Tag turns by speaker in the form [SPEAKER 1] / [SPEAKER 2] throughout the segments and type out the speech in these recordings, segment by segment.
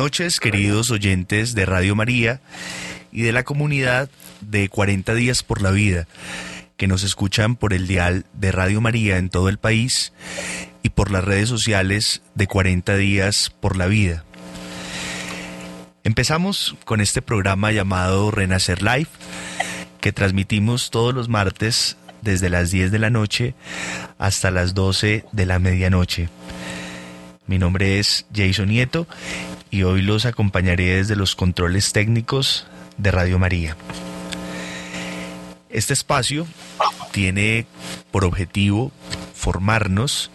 [SPEAKER 1] Noches, queridos oyentes de Radio María y de la comunidad de 40 días por la vida, que nos escuchan por el dial de Radio María en todo el país y por las redes sociales de 40 días por la vida. Empezamos con este programa llamado Renacer Live, que transmitimos todos los martes desde las 10 de la noche hasta las 12 de la medianoche. Mi nombre es Jason Nieto y hoy los acompañaré desde los controles técnicos de Radio María. Este espacio tiene por objetivo formarnos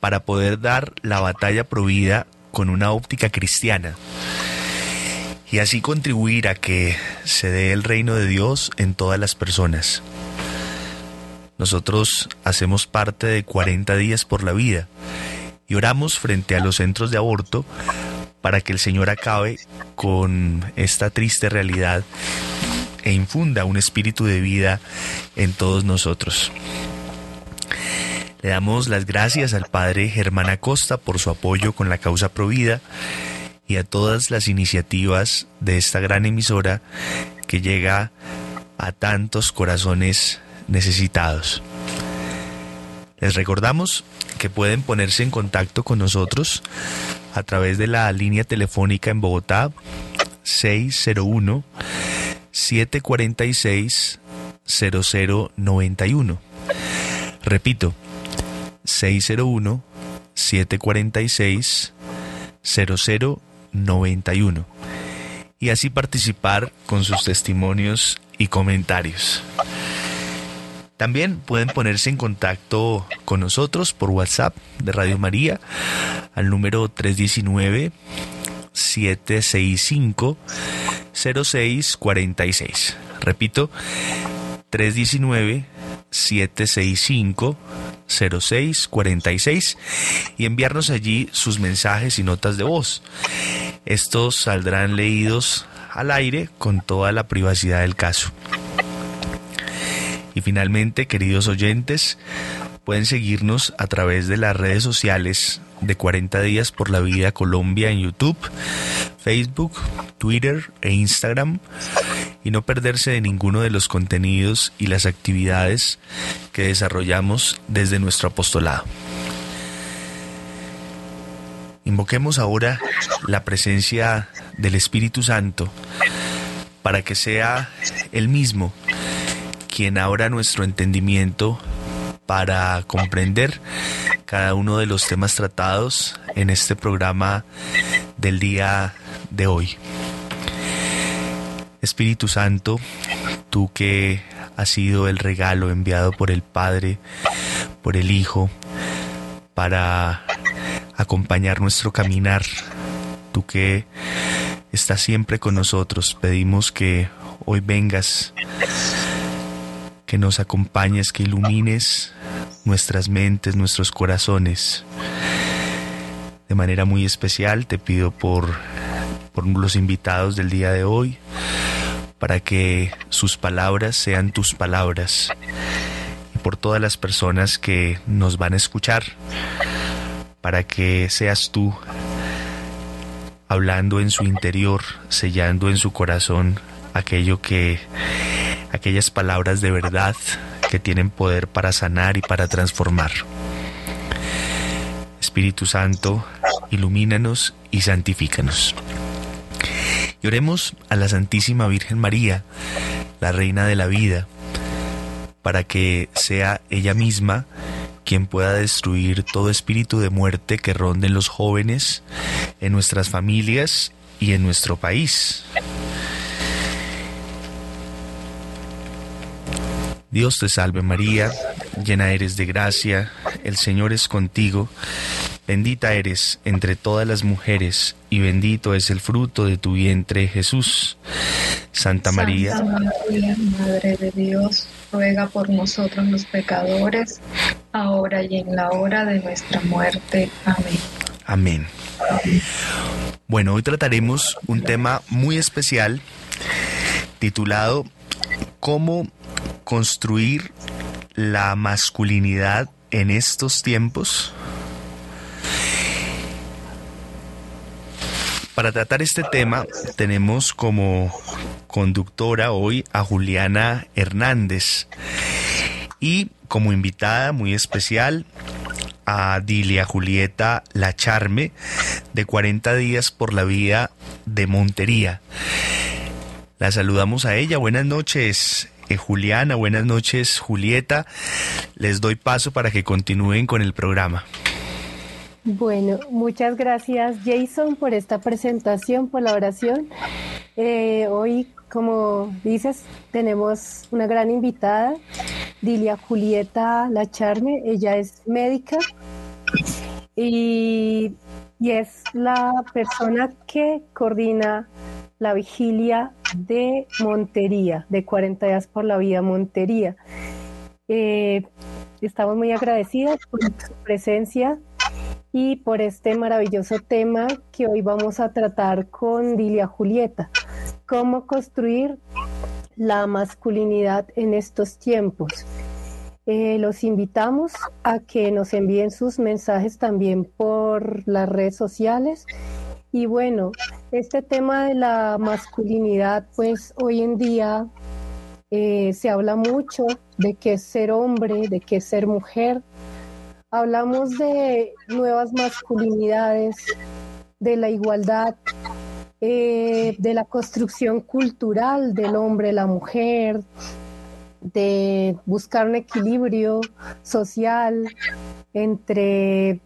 [SPEAKER 1] para poder dar la batalla provida con una óptica cristiana y así contribuir a que se dé el reino de Dios en todas las personas. Nosotros hacemos parte de 40 días por la vida y oramos frente a los centros de aborto para que el Señor acabe con esta triste realidad e infunda un espíritu de vida en todos nosotros. Le damos las gracias al Padre Germán Acosta por su apoyo con la causa Provida y a todas las iniciativas de esta gran emisora que llega a tantos corazones necesitados. Les recordamos que pueden ponerse en contacto con nosotros a través de la línea telefónica en Bogotá 601 746 0091. Repito, 601 746 0091. Y así participar con sus testimonios y comentarios. También pueden ponerse en contacto con nosotros por WhatsApp de Radio María al número 319 765 0646. Repito, 319 765 0646 y enviarnos allí sus mensajes y notas de voz. Estos saldrán leídos al aire con toda la privacidad del caso. Y finalmente, queridos oyentes, pueden seguirnos a través de las redes sociales de 40 días por la vida Colombia en YouTube, Facebook, Twitter e Instagram y no perderse de ninguno de los contenidos y las actividades que desarrollamos desde nuestro apostolado. Invoquemos ahora la presencia del Espíritu Santo para que sea el mismo quien abra nuestro entendimiento para comprender cada uno de los temas tratados en este programa del día de hoy. Espíritu Santo, tú que has sido el regalo enviado por el Padre, por el Hijo, para acompañar nuestro caminar, tú que estás siempre con nosotros, pedimos que hoy vengas que nos acompañes, que ilumines nuestras mentes, nuestros corazones. De manera muy especial te pido por, por los invitados del día de hoy, para que sus palabras sean tus palabras, y por todas las personas que nos van a escuchar, para que seas tú hablando en su interior, sellando en su corazón aquello que aquellas palabras de verdad que tienen poder para sanar y para transformar. Espíritu Santo, ilumínanos y santifícanos. Y oremos a la Santísima Virgen María, la Reina de la Vida, para que sea ella misma quien pueda destruir todo espíritu de muerte que ronde en los jóvenes, en nuestras familias y en nuestro país. Dios te salve María, llena eres de gracia, el Señor es contigo, bendita eres entre todas las mujeres y bendito es el fruto de tu vientre Jesús. Santa María,
[SPEAKER 2] Madre de Dios, ruega por nosotros los pecadores, ahora y en la hora de nuestra muerte. Amén.
[SPEAKER 1] Amén. Bueno, hoy trataremos un tema muy especial titulado ¿Cómo construir la masculinidad en estos tiempos? para tratar este tema tenemos como conductora hoy a Juliana Hernández y como invitada muy especial a Dilia Julieta Lacharme de 40 días por la vía de Montería. La saludamos a ella. Buenas noches, eh, Juliana. Buenas noches, Julieta. Les doy paso para que continúen con el programa.
[SPEAKER 3] Bueno, muchas gracias Jason por esta presentación, por la oración. Eh, hoy, como dices, tenemos una gran invitada, Dilia Julieta Lacharme. Ella es médica y, y es la persona que coordina la vigilia de Montería, de 40 días por la vía Montería. Eh, estamos muy agradecidas por su presencia y por este maravilloso tema que hoy vamos a tratar con Dilia Julieta, cómo construir la masculinidad en estos tiempos. Eh, los invitamos a que nos envíen sus mensajes también por las redes sociales y bueno, este tema de la masculinidad, pues hoy en día eh, se habla mucho de qué es ser hombre, de qué es ser mujer. Hablamos de nuevas masculinidades, de la igualdad, eh, de la construcción cultural del hombre, la mujer, de buscar un equilibrio social entre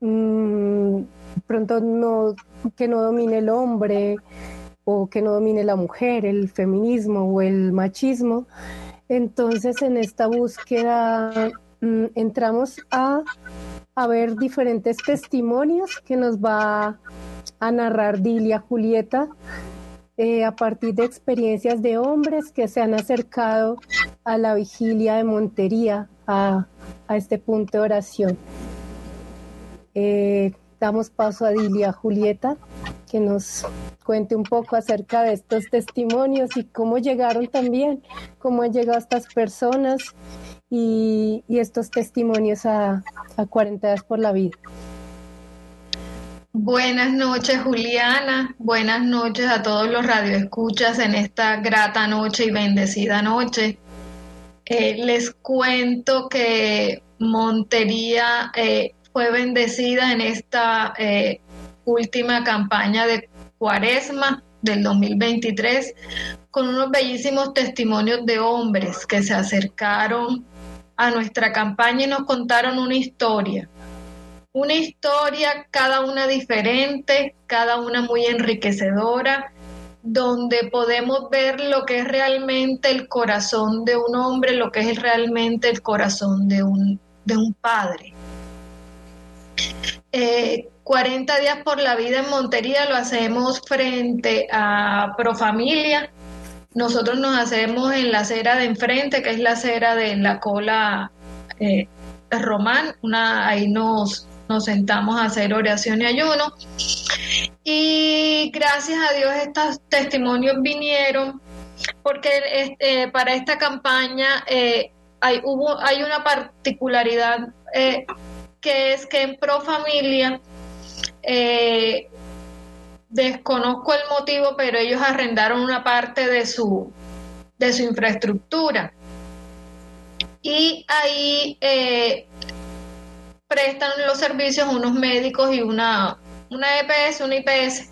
[SPEAKER 3] mm, pronto no, que no domine el hombre o que no domine la mujer, el feminismo o el machismo. Entonces en esta búsqueda mm, entramos a, a, ver diferentes testimonios que nos va a narrar Dilia Julieta eh, a partir de experiencias de hombres que se han acercado a la vigilia de Montería, a, a este punto de oración. Eh, damos paso a Dilia Julieta, que nos cuente un poco acerca de estos testimonios y cómo llegaron también, cómo han llegado estas personas y, estos testimonios a, a 40 días por la vida.
[SPEAKER 2] Buenas noches, Juliana. Buenas noches a todos los radioescuchas en esta grata noche y bendecida noche. Eh, les cuento que Montería eh, fue bendecida en esta eh, última campaña de Cuaresma del 2023 con unos bellísimos testimonios de hombres que se acercaron a nuestra campaña y nos contaron una historia. Una historia, cada una diferente, cada una muy enriquecedora, donde podemos ver lo que es realmente el corazón de un hombre, lo que es realmente el corazón de un, de un padre. 40 eh, días por la vida en Montería lo hacemos frente a Profamilia. Nosotros nos hacemos en la acera de enfrente, que es la acera de la cola eh, Román. Una, ahí nos, nos sentamos a hacer oración y ayuno. Y gracias a Dios estos testimonios vinieron porque este, para esta campaña eh, hay, una particularidad que es que en Pro Familia, eh, desconozco el motivo, pero ellos arrendaron una parte de su, de su infraestructura. Y ahí eh, prestan los servicios unos médicos y una, una EPS, una IPS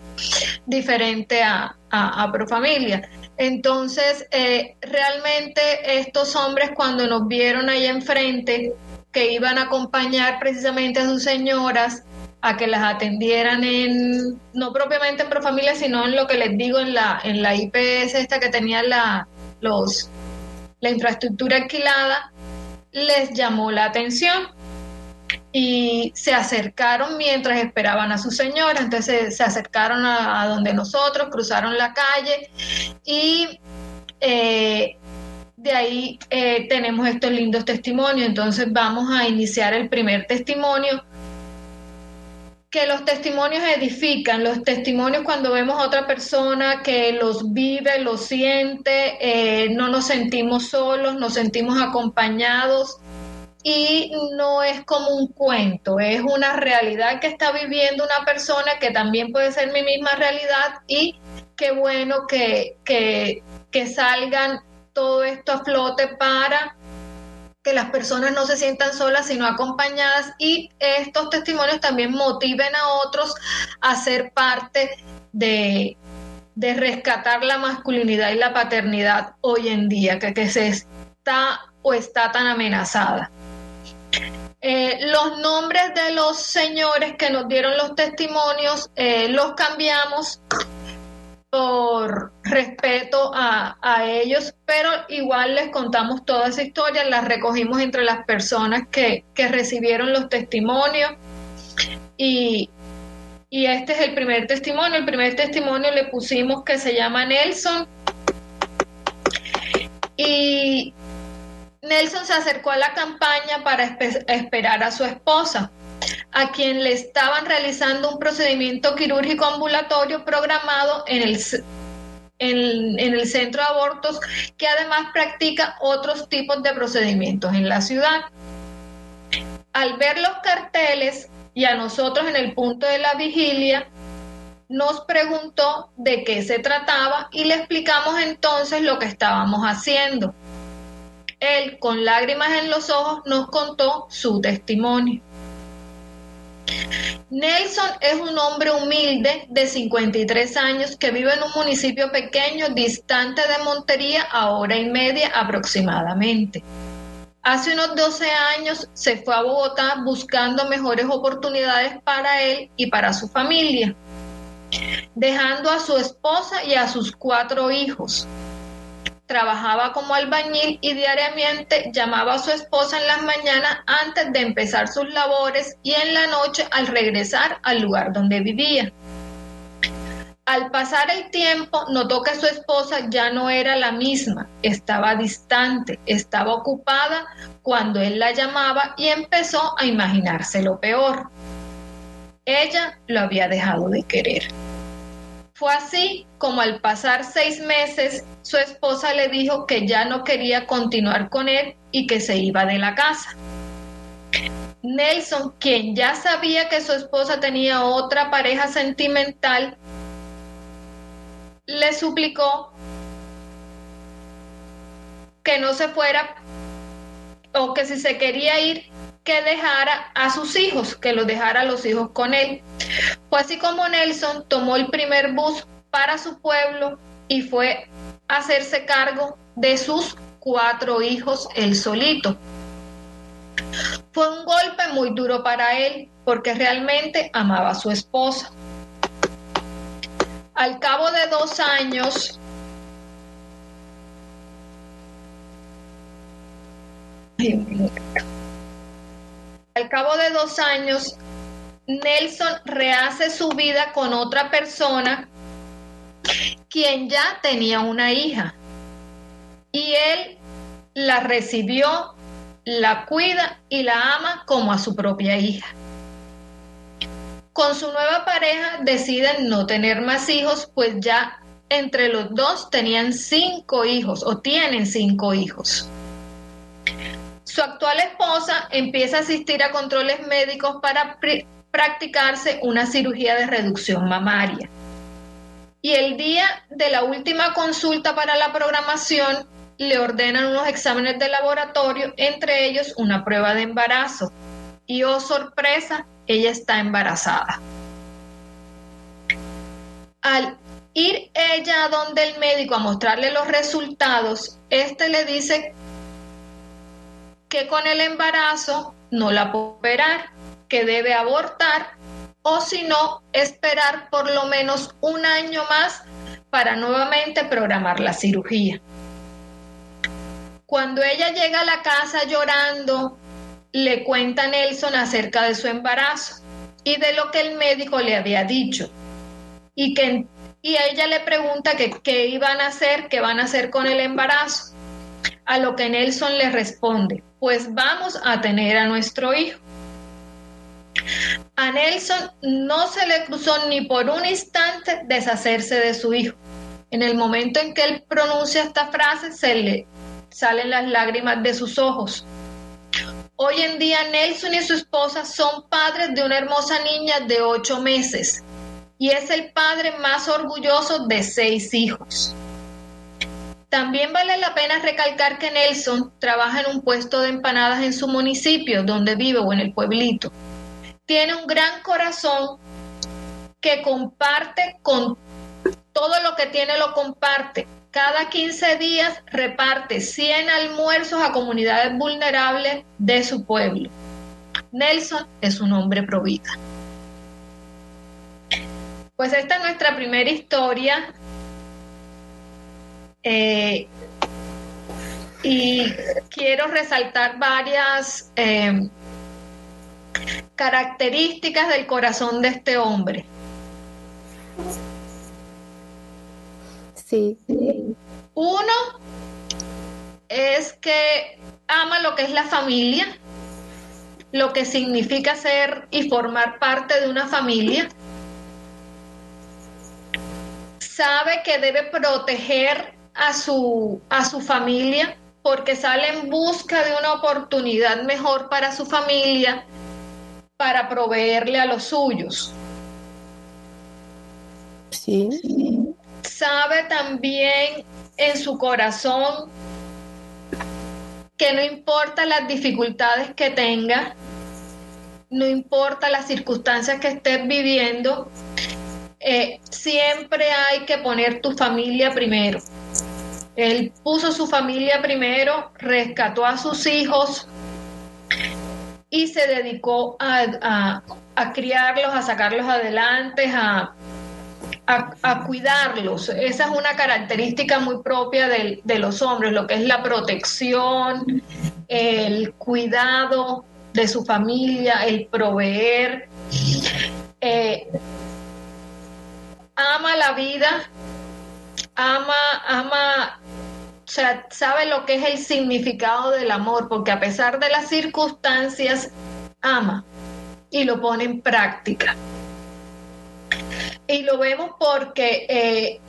[SPEAKER 2] diferente a, a, Profamilia. Entonces, eh, realmente estos hombres cuando nos vieron ahí enfrente, que iban a acompañar precisamente a sus señoras a que las atendieran en, no propiamente en Profamilia, sino en lo que les digo, en la, en la IPS esta que tenía la, los, la infraestructura alquilada, les llamó la atención y se acercaron mientras esperaban a su señora, entonces se, acercaron a, donde nosotros, cruzaron la calle y eh, de ahí eh, tenemos estos lindos testimonios. Entonces vamos a iniciar el primer testimonio. Que los testimonios edifican, los testimonios cuando vemos a otra persona que los vive, los siente, eh, no nos sentimos solos, nos sentimos acompañados y no es como un cuento, es una realidad que está viviendo una persona que también puede ser mi misma realidad y qué bueno que, que, que salgan todo esto a flote para que las personas no se sientan solas, sino acompañadas y estos testimonios también motiven a otros a ser parte de, de rescatar la masculinidad y la paternidad hoy en día, que, que se está o está tan amenazada. Eh, los nombres de los señores que nos dieron los testimonios eh, los cambiamos por respeto a, ellos, pero igual les contamos toda esa historia, la recogimos entre las personas que, que recibieron los testimonios y, y este es el primer testimonio. El primer testimonio le pusimos que se llama Nelson. Y Nelson se acercó a la campaña para esperar a su esposa, a quien le estaban realizando un procedimiento quirúrgico ambulatorio programado en el, en, el centro de abortos, que además practica otros tipos de procedimientos en la ciudad. Al ver los carteles y a nosotros en el punto de la vigilia, nos preguntó de qué se trataba y le explicamos entonces lo que estábamos haciendo. Él, con lágrimas en los ojos, nos contó su testimonio. Nelson es un hombre humilde de 53 años que vive en un municipio pequeño distante de Montería a hora y media aproximadamente. Hace unos 12 años se fue a Bogotá buscando mejores oportunidades para él y para su familia, dejando a su esposa y a sus cuatro hijos trabajaba como albañil y diariamente llamaba a su esposa en las mañanas antes de empezar sus labores y en la noche al regresar al lugar donde vivía. Al pasar el tiempo, notó que su esposa ya no era la misma, estaba distante, estaba ocupada cuando él la llamaba y empezó a imaginarse lo peor. Ella lo había dejado de querer. Fue así como al pasar seis meses su esposa le dijo que ya no quería continuar con él y que se iba de la casa. Nelson, quien ya sabía que su esposa tenía otra pareja sentimental, le suplicó que no se fuera o que si se quería ir, que dejara a sus hijos, que los dejara a los hijos con él. Fue así como Nelson tomó el primer bus para su pueblo y fue a hacerse cargo de sus cuatro hijos él solito. Fue un golpe muy duro para él porque realmente amaba a su esposa. Al cabo de dos años, al cabo de dos años, Nelson rehace su vida con otra persona quien ya tenía una hija. Y él la recibió, la cuida y la ama como a su propia hija. Con su nueva pareja deciden no tener más hijos, pues ya entre los dos tenían cinco hijos o tienen cinco hijos. Su actual esposa empieza a asistir a controles médicos para practicarse una cirugía de reducción mamaria. Y el día de la última consulta para la programación le ordenan unos exámenes de laboratorio, entre ellos una prueba de embarazo. Y oh sorpresa, ella está embarazada. Al ir ella a donde el médico a mostrarle los resultados, este le dice que con el embarazo no la puede operar, que debe abortar o si no, esperar por lo menos un año más para nuevamente programar la cirugía. Cuando ella llega a la casa llorando, le cuenta Nelson acerca de su embarazo y de lo que el médico le había dicho. Y, que, y ella le pregunta qué iban a hacer, qué van a hacer con el embarazo. A lo que Nelson le responde, pues vamos a tener a nuestro hijo. A Nelson no se le cruzó ni por un instante deshacerse de su hijo. En el momento en que él pronuncia esta frase, se le salen las lágrimas de sus ojos. Hoy en día Nelson y su esposa son padres de una hermosa niña de ocho meses y es el padre más orgulloso de seis hijos. También vale la pena recalcar que Nelson trabaja en un puesto de empanadas en su municipio donde vive o en el pueblito. Tiene un gran corazón que comparte con todo lo que tiene, lo comparte. Cada 15 días reparte 100 almuerzos a comunidades vulnerables de su pueblo. Nelson es un hombre pro vida. Pues esta es nuestra primera historia. Eh, y quiero resaltar varias eh, características del corazón de este hombre.
[SPEAKER 3] Sí.
[SPEAKER 2] Uno es que ama lo que es la familia, lo que significa ser y formar parte de una familia. Sabe que debe proteger a su, a su familia porque sale en busca de una oportunidad mejor para su familia, para proveerle a los suyos.
[SPEAKER 3] Sí
[SPEAKER 2] sabe también en su corazón que no importa las dificultades que tenga, no importa las circunstancias que estés viviendo, eh, siempre hay que poner tu familia primero. Él puso su familia primero, rescató a sus hijos y se dedicó a, criarlos, a sacarlos adelante, a, a, cuidarlos. Esa es una característica muy propia de, los hombres, lo que es la protección, el cuidado de su familia, el proveer. Eh, ama la vida, ama, ama, o sea, sabe lo que es el significado del amor, porque a pesar de las circunstancias, ama y lo pone en práctica. Y lo vemos porque eh,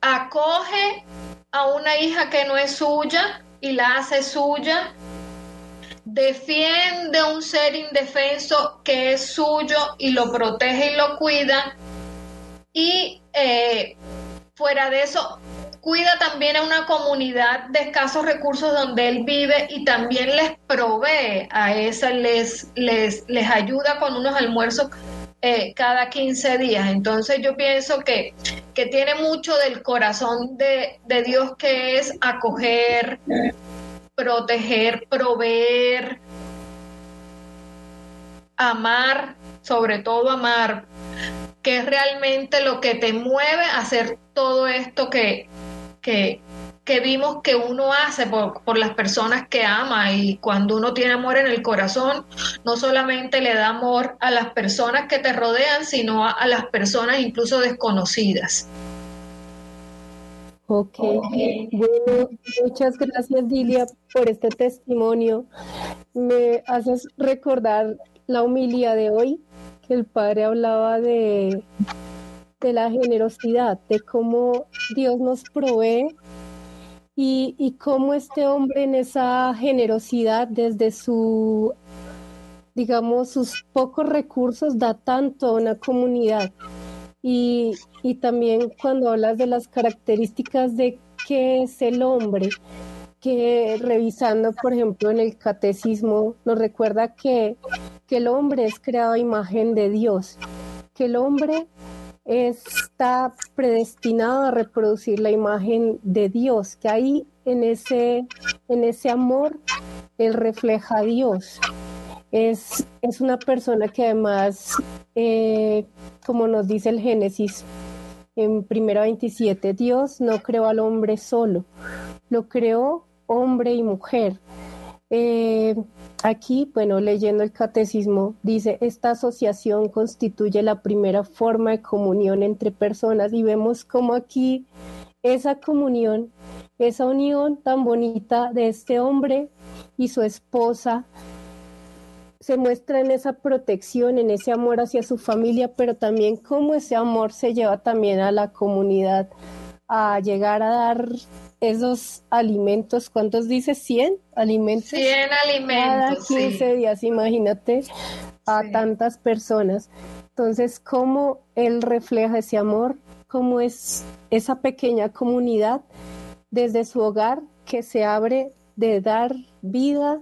[SPEAKER 2] acoge a una hija que no es suya y la hace suya. Defiende a un ser indefenso que es suyo y lo protege y lo cuida. Y eh, fuera de eso, cuida también a una comunidad de escasos recursos donde él vive y también les provee a esa, les, les, les ayuda con unos almuerzos eh, cada 15 días. Entonces yo pienso que, que tiene mucho del corazón de, de Dios que es acoger, proteger, proveer, amar, sobre todo amar, que es realmente lo que te mueve a hacer todo esto que, que, que vimos que uno hace por, las personas que ama y cuando uno tiene amor en el corazón, no solamente le da amor a las personas que te rodean, sino a, las personas incluso desconocidas.
[SPEAKER 3] Ok, bueno, muchas gracias Dilia por este testimonio. Me haces recordar la humildad de hoy, que el padre hablaba de, de la generosidad, de cómo Dios nos provee y, cómo este hombre en esa generosidad desde su, digamos, sus pocos recursos da tanto a una comunidad. Y, y también cuando hablas de las características de qué es el hombre, que revisando, por ejemplo, en el catecismo, nos recuerda que, que el hombre es creado a imagen de Dios, que el hombre está predestinado a reproducir la imagen de Dios, que ahí en ese, en ese amor él refleja a Dios. Es, es una persona que además, eh, como nos dice el Génesis en primera 27, Dios no creó al hombre solo, lo creó hombre y mujer. Eh, aquí, bueno, leyendo el catecismo, dice, esta asociación constituye la primera forma de comunión entre personas y vemos como aquí esa comunión, esa unión tan bonita de este hombre y su esposa se muestra en esa protección, en ese amor hacia su familia, pero también cómo ese amor se lleva también a la comunidad a llegar a dar esos alimentos, ¿cuántos dice? ¿100 alimentos?
[SPEAKER 2] 100 alimentos.
[SPEAKER 3] Cada 15 días, imagínate, a tantas personas. Entonces, ¿cómo él refleja ese amor? ¿Cómo es esa pequeña comunidad desde su hogar que se abre de dar vida,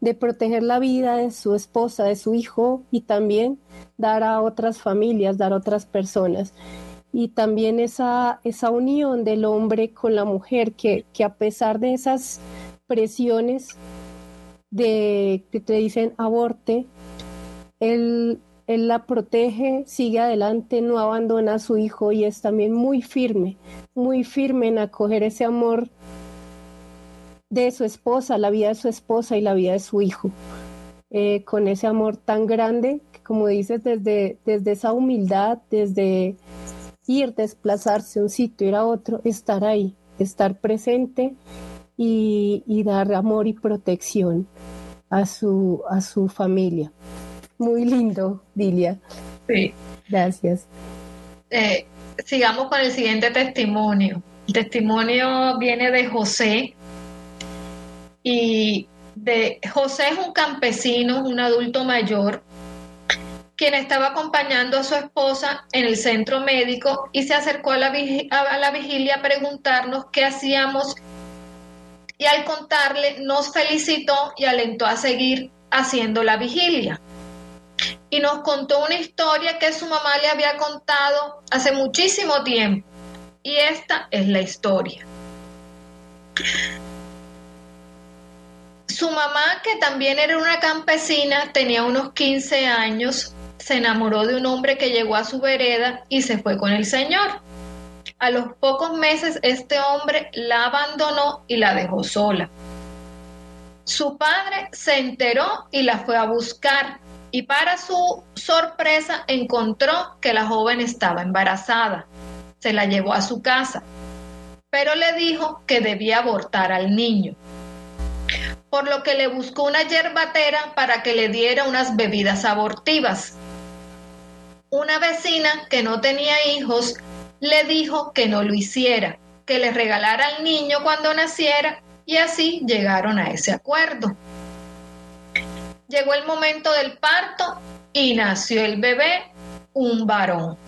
[SPEAKER 3] de proteger la vida de su esposa, de su hijo y también dar a otras familias, dar a otras personas? Y también esa, esa unión del hombre con la mujer que, que a pesar de esas presiones de que te dicen aborte, él, él la protege, sigue adelante, no abandona a su hijo y es también muy firme, muy firme en acoger ese amor de su esposa, la vida de su esposa y la vida de su hijo, eh, con ese amor tan grande, como dices, desde, desde esa humildad, desde ir, desplazarse de un sitio, ir a otro, estar ahí, estar presente y, dar amor y protección a su, a su familia. Muy lindo, Dilia.
[SPEAKER 2] Sí.
[SPEAKER 3] Gracias.
[SPEAKER 2] Eh, sigamos con el siguiente testimonio. El testimonio viene de José y de José es un campesino, un adulto mayor quien estaba acompañando a su esposa en el centro médico y se acercó a la, a la vigilia a preguntarnos qué hacíamos y al contarle nos felicitó y alentó a seguir haciendo la vigilia. Y nos contó una historia que su mamá le había contado hace muchísimo tiempo. Y esta es la historia. Su mamá, que también era una campesina, tenía unos 15 años se enamoró de un hombre que llegó a su vereda y se fue con el Señor. A los pocos meses este hombre la abandonó y la dejó sola. Su padre se enteró y la fue a buscar y para su sorpresa encontró que la joven estaba embarazada. Se la llevó a su casa, pero le dijo que debía abortar al niño por lo que le buscó una yerbatera para que le diera unas bebidas abortivas una vecina que no tenía hijos le dijo que no lo hiciera, que le regalara al niño cuando naciera y así llegaron a ese acuerdo. Llegó el momento del parto y nació el bebé, un varón.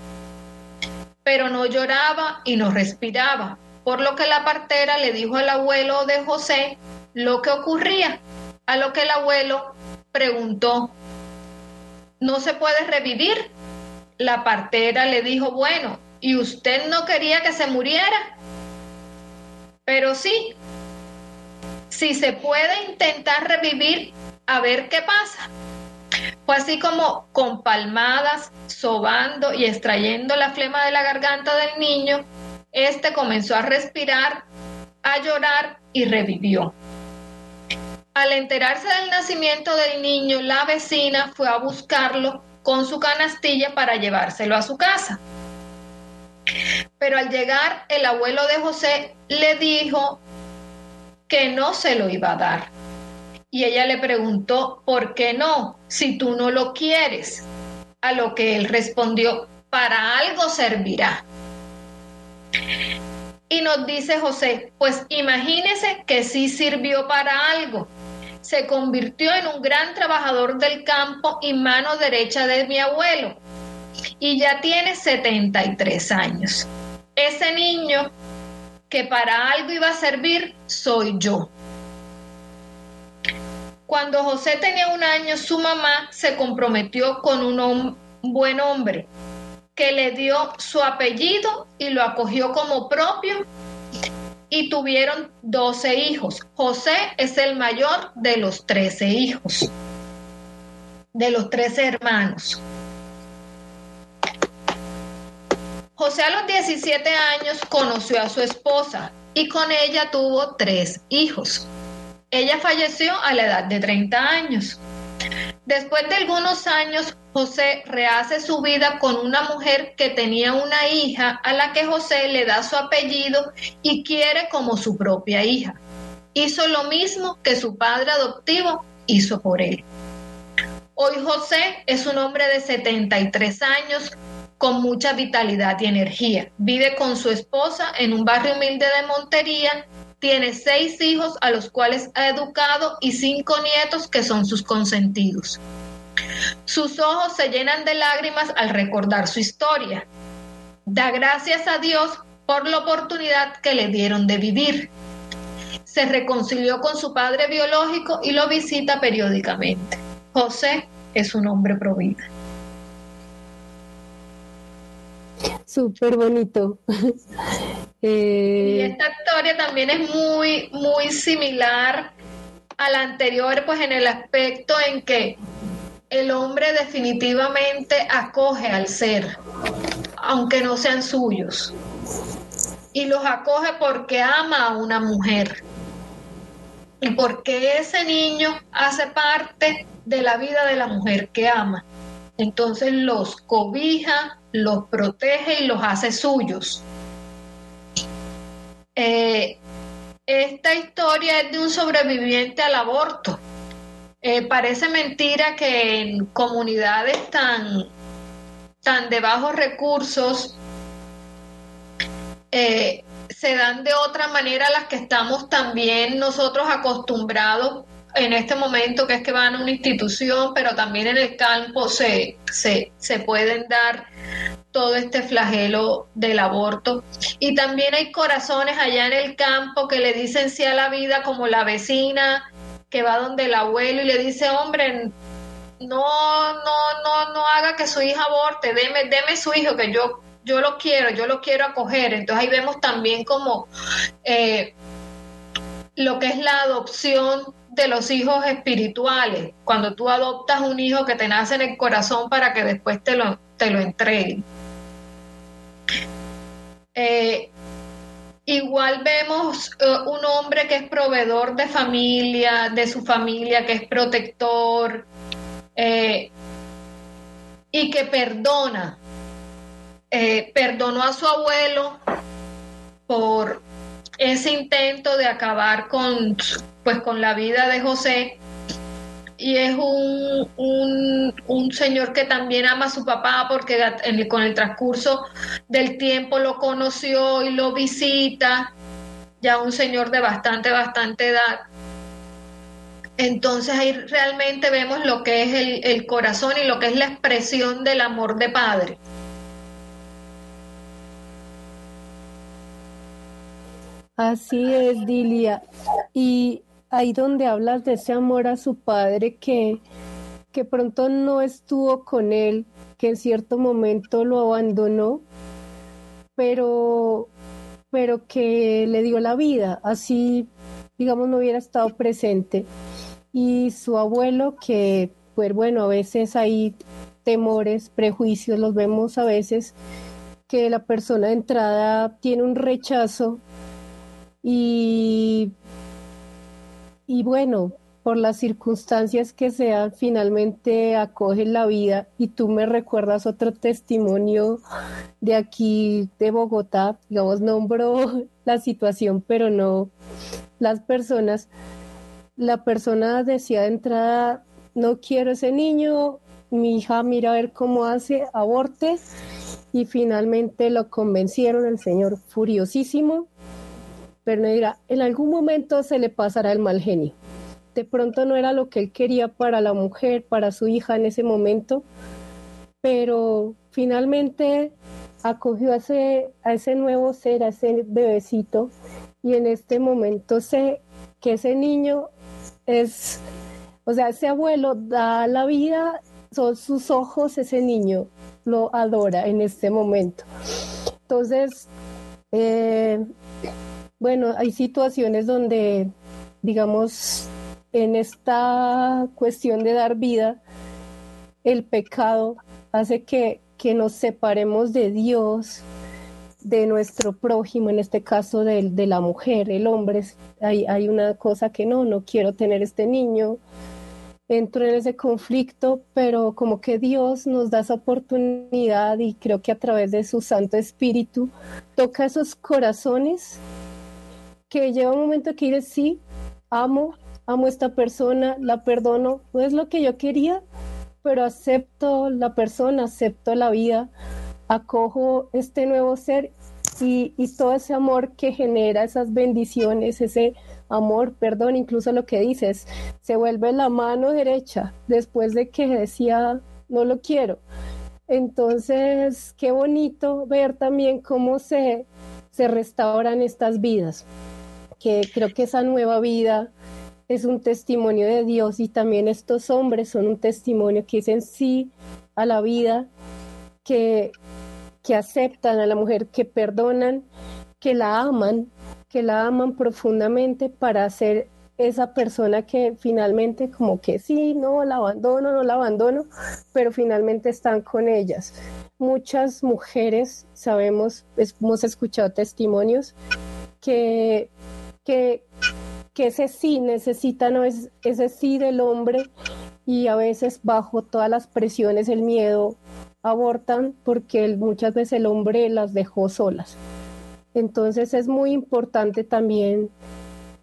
[SPEAKER 2] Pero no lloraba y no respiraba, por lo que la partera le dijo al abuelo de José lo que ocurría, a lo que el abuelo preguntó, ¿no se puede revivir? La partera le dijo, bueno, ¿y usted no quería que se muriera? Pero sí, si se puede intentar revivir, a ver qué pasa. Fue así como con palmadas, sobando y extrayendo la flema de la garganta del niño, este comenzó a respirar, a llorar y revivió. Al enterarse del nacimiento del niño, la vecina fue a buscarlo con su canastilla para llevárselo a su casa. Pero al llegar, el abuelo de José le dijo que no se lo iba a dar. Y ella le preguntó, ¿por qué no? Si tú no lo quieres. A lo que él respondió, para algo servirá. Y nos dice José, pues imagínese que sí sirvió para algo se convirtió en un gran trabajador del campo y mano derecha de mi abuelo. Y ya tiene 73 años. Ese niño que para algo iba a servir soy yo. Cuando José tenía un año, su mamá se comprometió con un buen hombre que le dio su apellido y lo acogió como propio y tuvieron 12 hijos. José es el mayor de los 13 hijos, de los 13 hermanos. José a los 17 años conoció a su esposa y con ella tuvo tres hijos. Ella falleció a la edad de 30 años. Después de algunos años, José rehace su vida con una mujer que tenía una hija a la que José le da su apellido y quiere como su propia hija. Hizo lo mismo que su padre adoptivo hizo por él. Hoy José es un hombre de 73 años con mucha vitalidad y energía. Vive con su esposa en un barrio humilde de Montería, tiene seis hijos a los cuales ha educado y cinco nietos que son sus consentidos. Sus ojos se llenan de lágrimas al recordar su historia. Da gracias a Dios por la oportunidad que le dieron de vivir. Se reconcilió con su padre biológico y lo visita periódicamente. José es un hombre provida.
[SPEAKER 3] Súper bonito.
[SPEAKER 2] Eh, y esta historia también es muy, muy similar a la anterior, pues en el aspecto en que el hombre definitivamente acoge al ser, aunque no sean suyos. Y los acoge porque ama a una mujer. Y porque ese niño hace parte de la vida de la mujer que ama. Entonces los cobija, los protege y los hace suyos. Eh, esta historia es de un sobreviviente al aborto. Eh, parece mentira que en comunidades tan, tan de bajos recursos eh, se dan de otra manera las que estamos también nosotros acostumbrados en este momento, que es que van a una institución, pero también en el campo se, se, se pueden dar todo este flagelo del aborto. Y también hay corazones allá en el campo que le dicen sí a la vida, como la vecina que va donde el abuelo y le dice, hombre, no, no, no, no haga que su hija aborte, deme, deme su hijo, que yo, yo lo quiero, yo lo quiero acoger. Entonces ahí vemos también como eh, lo que es la adopción de los hijos espirituales, cuando tú adoptas un hijo que te nace en el corazón para que después te lo, te lo entreguen. Eh, igual vemos eh, un hombre que es proveedor de familia, de su familia, que es protector eh, y que perdona. perdonó a su abuelo por ese intento de acabar con pues con la vida de José y es un, un, señor que también ama a su papá porque con el transcurso del tiempo lo conoció y lo visita, ya un señor de bastante, bastante edad. Entonces ahí realmente vemos lo que es el, el corazón y lo que es la expresión del amor de padre.
[SPEAKER 3] Así es, Dilia. Y ahí donde hablas de ese amor a su padre que, que pronto no estuvo con él, que en cierto momento lo abandonó, pero, pero que le dio la vida, así, digamos, no hubiera estado presente. Y su abuelo, que, pues bueno, a veces hay temores, prejuicios, los vemos a veces, que la persona de entrada tiene un rechazo y y bueno, por las circunstancias que sean, finalmente acogen la vida y tú me recuerdas otro testimonio de aquí de Bogotá, digamos, nombro la situación, pero no las personas. La persona decía de entrada, no quiero ese niño, mi hija mira a ver cómo hace, aborte, y finalmente lo convencieron, el señor furiosísimo, pero no dirá, en algún momento se le pasará el mal genio. De pronto no era lo que él quería para la mujer, para su hija en ese momento, pero finalmente acogió a ese, a ese nuevo ser, a ese bebecito, y en este momento sé que ese niño es, o sea, ese abuelo da la vida, son sus ojos, ese niño lo adora en este momento. Entonces, eh, bueno, hay situaciones donde, digamos, en esta cuestión de dar vida, el pecado hace que, que nos separemos de Dios, de nuestro prójimo, en este caso de, la mujer, el hombre. Hay, hay una cosa que no, no quiero tener este niño, entro en ese conflicto, pero como que Dios nos da esa oportunidad y creo que a través de su Santo Espíritu toca esos corazones que llega un momento que dices, sí, amo, amo a esta persona, la perdono, no es lo que yo quería, pero acepto la persona, acepto la vida, acojo este nuevo ser y, y, todo ese amor que genera esas bendiciones, ese amor, perdón, incluso lo que dices, se vuelve la mano derecha después de que decía no lo quiero. Entonces, qué bonito ver también cómo se, se restauran estas vidas, que creo que esa nueva vida es un testimonio de Dios y también estos hombres son un testimonio que dicen sí a la vida, que, que aceptan a la mujer, que perdonan, que la aman, que la aman profundamente para ser esa persona que finalmente como que sí, no, la abandono, no la abandono, pero finalmente están con ellas. Muchas mujeres, sabemos, hemos escuchado testimonios que, que, que ese sí necesita, no es ese sí del hombre y a veces bajo todas las presiones, el miedo, abortan porque muchas veces el hombre las dejó solas. Entonces es muy importante también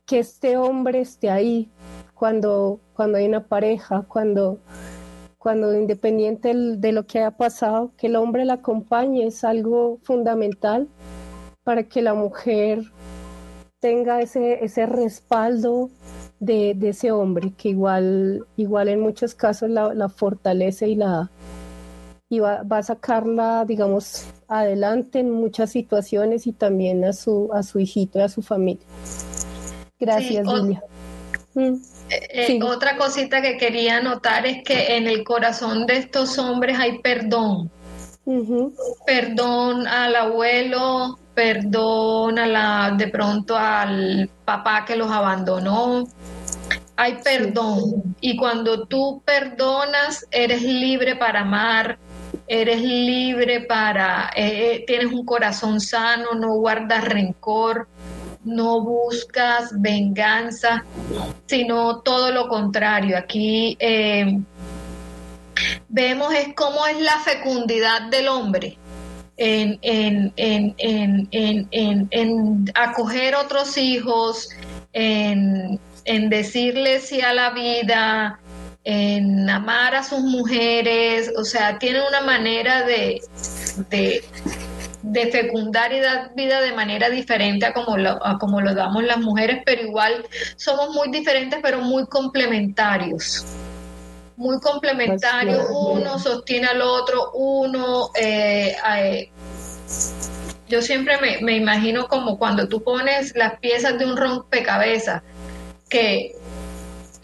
[SPEAKER 3] que este hombre esté ahí cuando, cuando hay una pareja, cuando, cuando independiente de lo que haya pasado, que el hombre la acompañe es algo fundamental para que la mujer tenga ese, ese respaldo de, ese hombre, que igual, igual en muchos casos la, la fortalece y la, y va, a sacarla, digamos, adelante en muchas situaciones y también a su, a su hijito y a su familia. Gracias, Lilia.
[SPEAKER 2] Mm. Eh, eh, otra cosita que quería notar es que en el corazón de estos hombres hay perdón. Perdón al abuelo, perdón a la, de pronto al papá que los abandonó. Hay perdón. Y cuando tú perdonas, eres libre para amar, eres libre para, eh, eh, tienes un corazón sano, no guardas rencor, no buscas venganza, sino todo lo contrario. Aquí eh, vemos es cómo es la fecundidad del hombre. En, en, en, en acoger otros hijos, en, decirles sí a la vida, en amar a sus mujeres, o sea, tienen una manera de, de, fecundar y dar vida de manera diferente a como, lo, a como lo damos las mujeres, pero igual somos muy diferentes, pero muy complementarios. Muy complementarios, uno sostiene al otro, uno... Eh, eh, yo siempre me, me imagino como cuando tú pones las piezas de un rompecabezas, que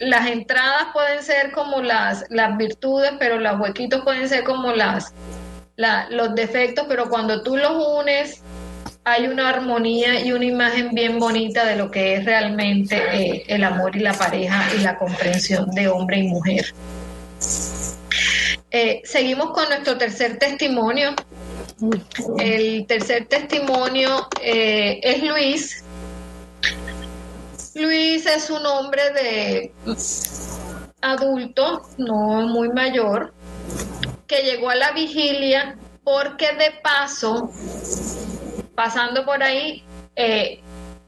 [SPEAKER 2] las entradas pueden ser como las, las virtudes, pero los huequitos pueden ser como las, los defectos, pero cuando tú los unes, hay una armonía y una imagen bien bonita de lo que es realmente eh, el amor y la pareja y la comprensión de hombre y mujer. Eh, seguimos con nuestro tercer testimonio. El tercer testimonio eh, es Luis, Luis es un hombre de adulto, no muy mayor, que llegó a la vigilia porque de paso, pasando por ahí, eh,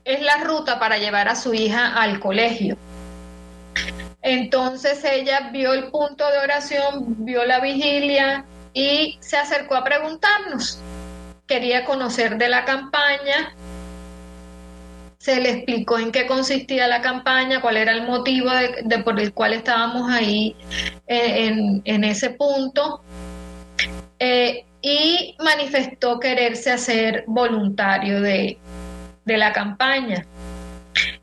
[SPEAKER 2] es la ruta para llevar a su hija al colegio. Entonces ella vio el punto de oración, vio la vigilia y se acercó a preguntarnos. Quería conocer de la campaña, se le explicó en qué consistía la campaña, cuál era el motivo de, por el cual estábamos ahí eh, en, ese punto. Eh, y manifestó quererse hacer voluntario de, la campaña.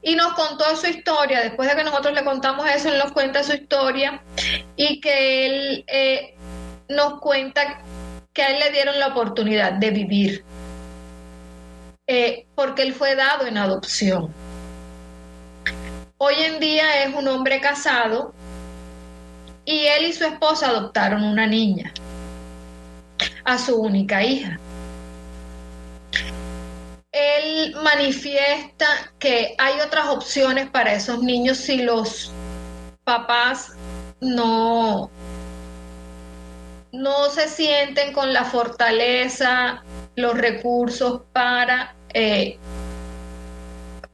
[SPEAKER 2] Y nos contó su historia, después de que nosotros le contamos eso, él nos cuenta su historia y que él eh, nos cuenta que a él le dieron la oportunidad de vivir eh, porque él fue dado en adopción. Hoy en día es un hombre casado y él y su esposa adoptaron una niña, a su única hija. Él manifiesta que hay otras opciones para esos niños si los papás no, no se sienten con la fortaleza, los recursos para eh,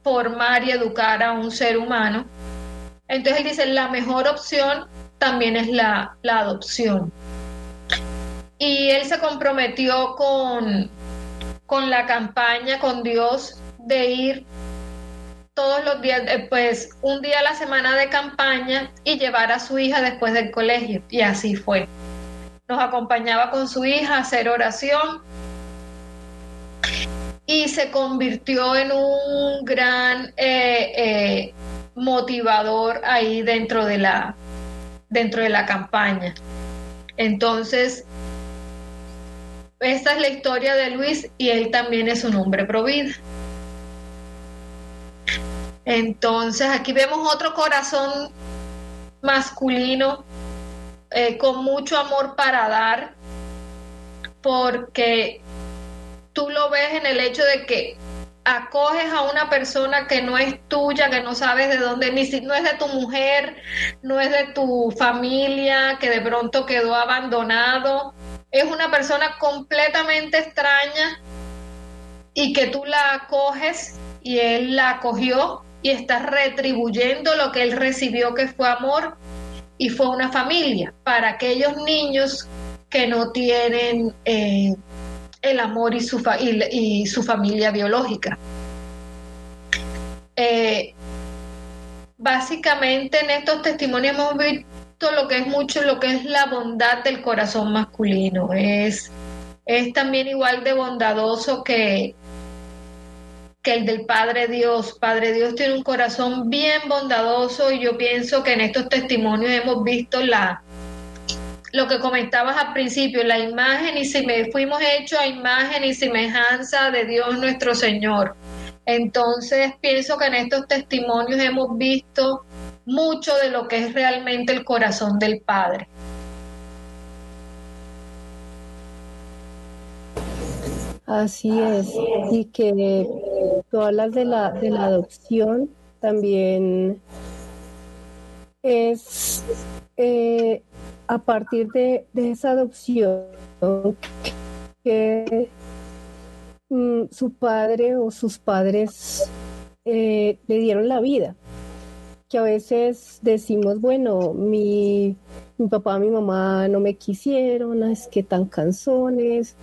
[SPEAKER 2] formar y educar a un ser humano. Entonces él dice, la mejor opción también es la, adopción. y él se comprometió con, con la campaña, con Dios, de ir todos los días, eh, pues un día a la semana de campaña y llevar a su hija después del colegio. Y así fue. Nos acompañaba con su hija a hacer oración y se convirtió en un gran eh, eh, motivador ahí dentro de la dentro de la campaña. Entonces, esta es la historia de Luis y él también es un hombre provida. Entonces aquí vemos otro corazón masculino eh, con mucho amor para dar, porque tú lo ves en el hecho de que acoges a una persona que no es tuya, que no sabes de dónde, ni si no es de tu mujer, no es de tu familia, que de pronto quedó abandonado, es una persona completamente extraña y que tú la acoges y él la acogió y estás retribuyendo lo que él recibió que fue amor y fue una familia para aquellos niños que no tienen eh, el amor y su, y, su familia biológica. Eh, básicamente en estos testimonios hemos lo que es mucho lo que es la bondad del corazón masculino. Es, es también igual de bondadoso que, que el del Padre Dios. Padre Dios tiene un corazón bien bondadoso y yo pienso que en estos testimonios hemos visto la lo que comentabas al principio, la imagen y si me fuimos hechos a imagen y semejanza de Dios nuestro Señor. Entonces pienso que en estos testimonios hemos visto mucho de lo que es realmente el corazón del Padre.
[SPEAKER 3] Así es, y que tú hablas de la, de la adopción, también es eh, a partir de, esa adopción que mm, su padre o sus padres eh, le dieron la vida. Que a veces decimos, bueno, mi, mi papá, mi mamá no me quisieron, es que tan canzones,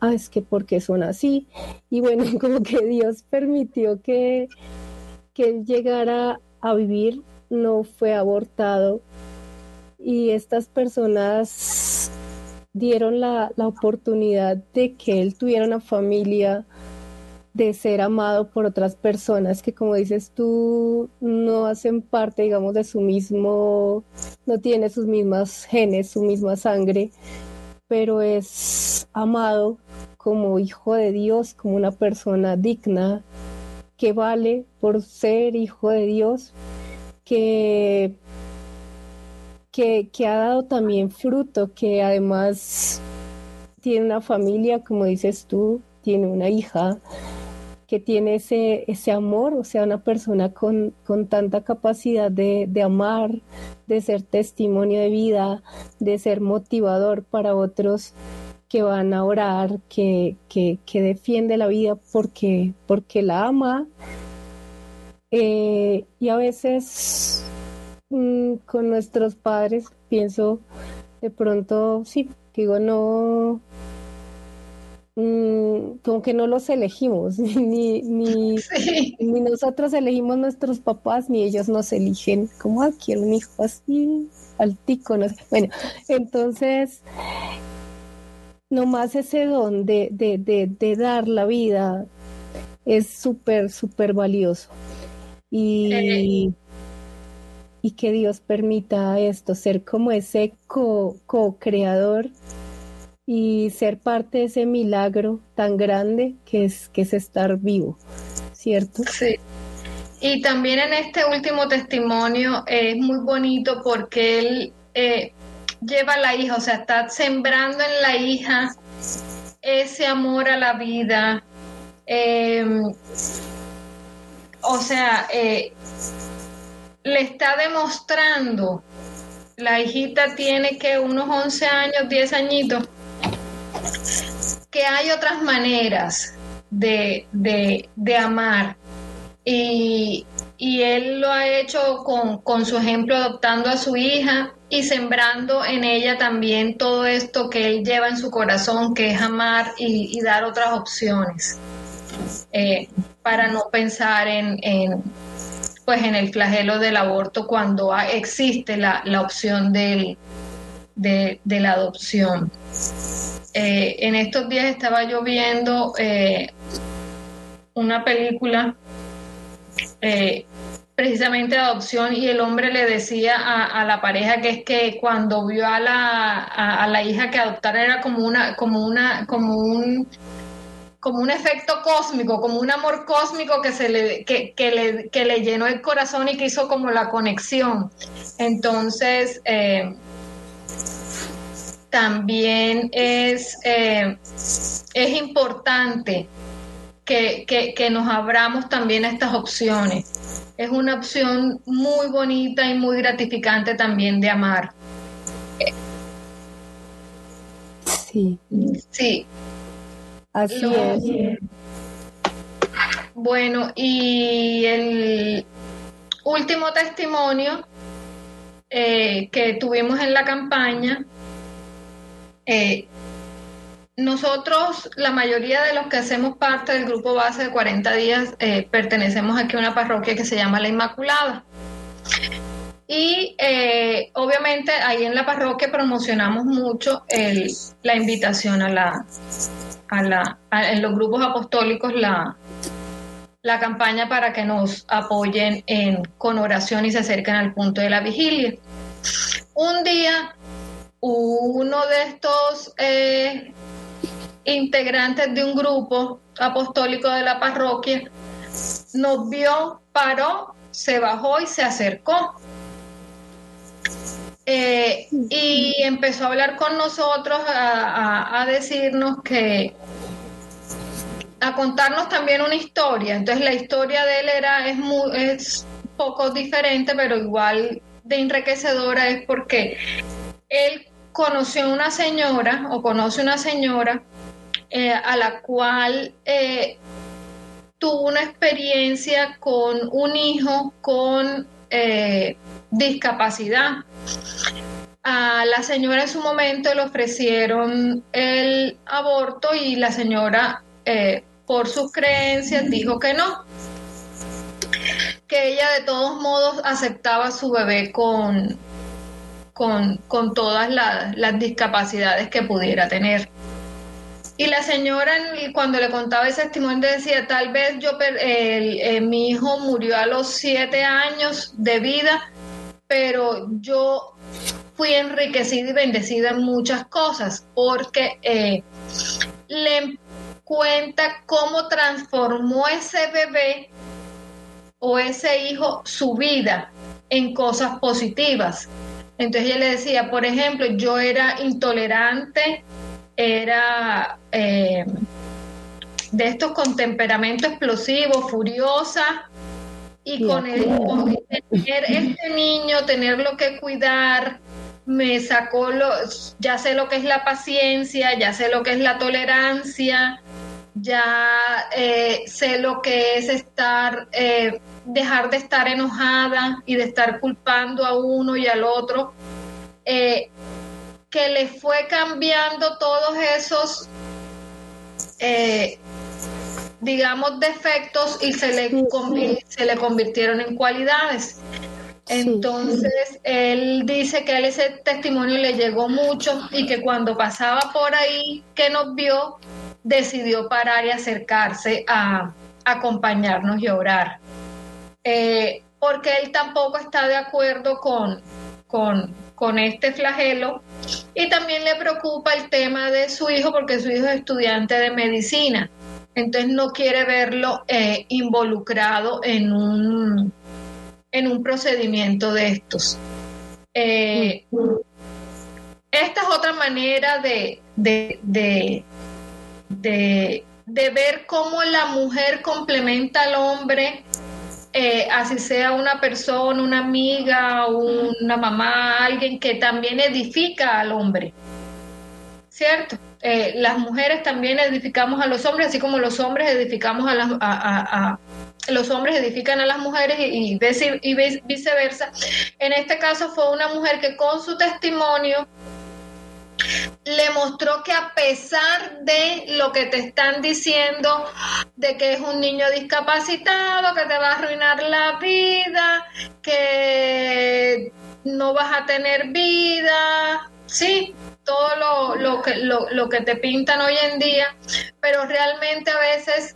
[SPEAKER 3] ah, es que porque son así. Y bueno, como que Dios permitió que, que él llegara a vivir, no fue abortado. Y estas personas dieron la, la oportunidad de que él tuviera una familia, de ser amado por otras personas que como dices tú no hacen parte digamos de su mismo no tiene sus mismas genes su misma sangre pero es amado como hijo de Dios, como una persona digna, que vale por ser hijo de Dios, que, que, ha dado también fruto, que además tiene una familia, como dices tú, tiene una hija, que tiene ese, ese amor, o sea, una persona con, con tanta capacidad de, de, amar, de ser testimonio de vida, de ser motivador para otros que van a orar, que, que, defiende la vida porque, porque la ama. Eh, y a veces mm, con nuestros padres pienso de pronto, sí, digo, no, mm, como que no los elegimos, ni, ni, ni, nosotros elegimos nuestros papás, ni ellos nos eligen, como, ah, quiero un hijo así, altico, no sé. Bueno, entonces nomás ese don de, de, de, dar la vida es súper, súper valioso. Y, y que Dios permita esto, ser como ese co-creador y ser parte de ese milagro tan grande que es, que es estar vivo, ¿cierto?
[SPEAKER 2] Sí. Y también en este último testimonio es muy bonito porque él eh, lleva a la hija, o sea, está sembrando en la hija ese amor a la vida. Em, o sea, eh, le está demostrando, la hijita tiene que unos 11 años, 10 añitos, que hay otras maneras de, de, amar. Y, y, él lo ha hecho con, con su ejemplo adoptando a su hija y sembrando en ella también todo esto que él lleva en su corazón, que es amar y, dar otras opciones, eh, para no pensar en, pues en el flagelo del aborto cuando existe la, opción del, de, la adopción. Eh, en estos días estaba yo viendo eh, una película precisamente de adopción y el hombre le decía a, la pareja que es que cuando vio a la, a, la hija que adoptar era como una, como una, como un como un efecto cósmico, como un amor cósmico que se le, que, le, que le llenó el corazón y que hizo como la conexión. Entonces, eh, también es, eh, es importante que, que, nos abramos también a estas opciones es una opción muy bonita y muy gratificante también de amar.
[SPEAKER 3] Sí.
[SPEAKER 2] Sí.
[SPEAKER 3] Así es.
[SPEAKER 2] Bueno, y el último testimonio eh, que tuvimos en la campaña eh, nosotros, la mayoría de los que hacemos parte del grupo base de 40 días, eh, pertenecemos aquí a una parroquia que se llama La Inmaculada. Y eh, obviamente ahí en la parroquia promocionamos mucho la invitación a la, a la en los grupos apostólicos la, la campaña para que nos apoyen en, con oración y se acerquen al punto de la vigilia. Un día uno de estos eh, integrantes de un grupo apostólico de la parroquia, nos vio, paró, se bajó y se acercó. Eh, y empezó a hablar con nosotros, a, decirnos que, a contarnos también una historia. Entonces la historia de él era, es, muy, es poco diferente, pero igual de enriquecedora, es porque él conoció una señora o conoce una señora eh, a la cual eh, tuvo una experiencia con un hijo con eh, discapacidad. A la señora en su momento le ofrecieron el aborto y la señora, por sus creencias, dijo que no, que ella de todos modos aceptaba a su bebé con, con, todas las discapacidades que pudiera tener. Y la señora, cuando le contaba ese testimonio, decía, tal vez yo, eh, mi hijo murió a los siete años de vida, pero yo fui enriquecida y bendecida en muchas cosas, porque eh, le cuenta cómo transformó ese bebé o ese hijo su vida en cosas positivas. Entonces ella le decía, por ejemplo, yo era intolerante era eh, de estos con temperamento explosivo, furiosa, y con, el, tener este niño, tenerlo que cuidar, me sacó lo, ya sé lo que es la paciencia, ya sé lo que es la tolerancia, ya eh, sé lo que es estar, eh, dejar de estar enojada y de estar culpando a uno y al otro que le fue cambiando todos esos, eh, digamos, defectos y se le, se le convirtieron en cualidades. Entonces, él dice que él ese testimonio le llegó mucho y que cuando pasaba por ahí que nos vio, decidió parar y acercarse a, acompañarnos y orar. Eh, porque él tampoco está de acuerdo con, con, con este flagelo y también le preocupa el tema de su hijo porque su hijo es estudiante de medicina, entonces no quiere verlo eh, involucrado en un, en un procedimiento de estos. Eh, esta es otra manera de, de, de, de ver cómo la mujer complementa al hombre eh, así sea una persona, una amiga, una mamá, alguien que también edifica al hombre. ¿Cierto? Eh, las mujeres también edificamos a los hombres, así como los hombres edificamos a, los hombres edifican a las mujeres y, viceversa. En este caso fue una mujer que con su testimonio le mostró que a pesar de lo que te están diciendo, de que es un niño discapacitado, que te va a arruinar la vida, que no vas a tener vida, sí, todo lo, que, lo, lo que te pintan hoy en día, pero realmente a veces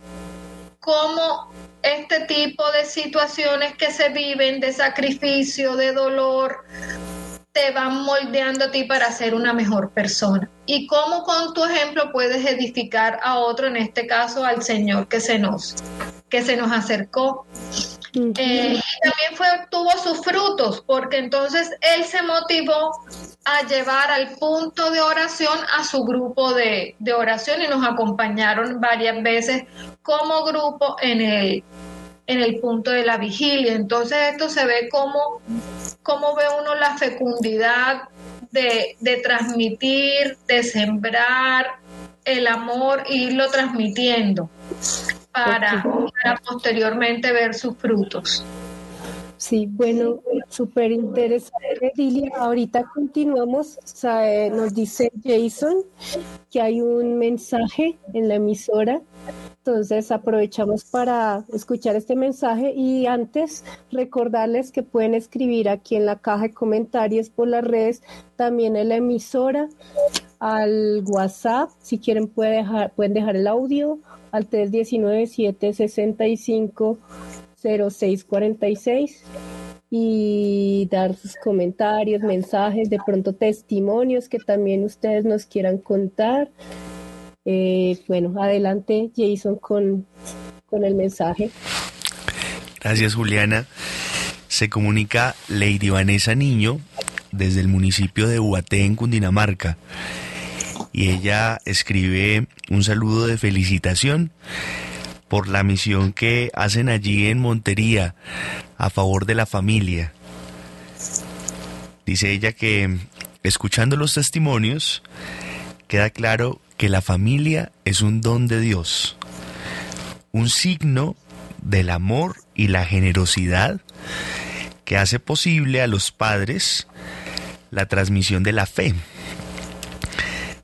[SPEAKER 2] como este tipo de situaciones que se viven de sacrificio, de dolor, te van moldeando a ti para ser una mejor persona. Y cómo con tu ejemplo puedes edificar a otro, en este caso al Señor que se nos, que se nos acercó. Eh, y también fue, tuvo sus frutos, porque entonces él se motivó a llevar al punto de oración a su grupo de, de oración y nos acompañaron varias veces como grupo en el, en el punto de la vigilia. Entonces esto se ve como, como ve uno la fecundidad de, de transmitir, de sembrar el amor e irlo transmitiendo para, para posteriormente ver sus frutos.
[SPEAKER 3] Sí, bueno, súper interesante, Dilia. Ahorita continuamos. nos dice Jason que hay un mensaje en la emisora. Entonces aprovechamos para escuchar este mensaje y antes recordarles que pueden escribir aquí en la caja de comentarios por las redes, también en la emisora, al WhatsApp, si quieren pueden dejar el audio al 319-765. 0646 y dar sus comentarios, mensajes, de pronto testimonios que también ustedes nos quieran contar. Eh, bueno, adelante Jason con, con el mensaje.
[SPEAKER 1] Gracias Juliana. Se comunica Lady Vanessa Niño desde el municipio de Huaté en Cundinamarca y ella escribe un saludo de felicitación por la misión que hacen allí en Montería a favor de la familia. Dice ella que, escuchando los testimonios, queda claro que la familia es un don de Dios, un signo del amor y la generosidad que hace posible a los padres la transmisión de la fe.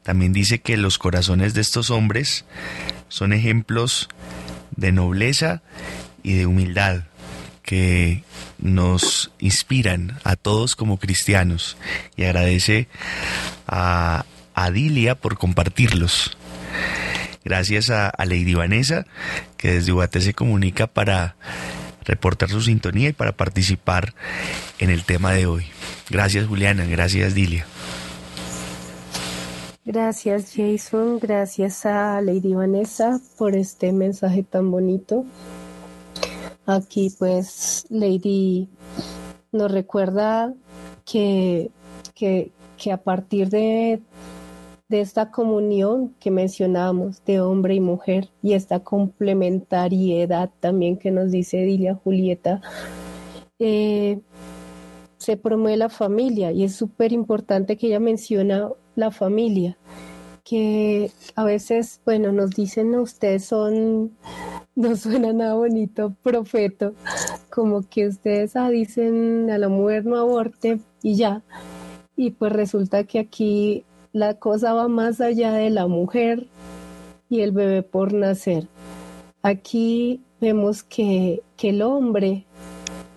[SPEAKER 1] También dice que los corazones de estos hombres son ejemplos de nobleza y de humildad que nos inspiran a todos como cristianos y agradece a Adilia por compartirlos. Gracias a, Lady Vanessa que desde Ubaté se comunica para reportar su sintonía y para participar en el tema de hoy. Gracias Juliana, gracias Dilia.
[SPEAKER 3] Gracias Jason, gracias a Lady Vanessa por este mensaje tan bonito. Aquí pues Lady nos recuerda que, que, a partir de, de esta comunión que mencionamos de hombre y mujer y esta complementariedad también que nos dice Dilia Julieta, eh, se promueve la familia y es súper importante que ella menciona la familia, que a veces, bueno, nos dicen, ustedes son, no suena nada bonito, profeto, como que ustedes ah, dicen a la mujer no aborte y ya. Y pues resulta que aquí la cosa va más allá de la mujer y el bebé por nacer. Aquí vemos que, que el hombre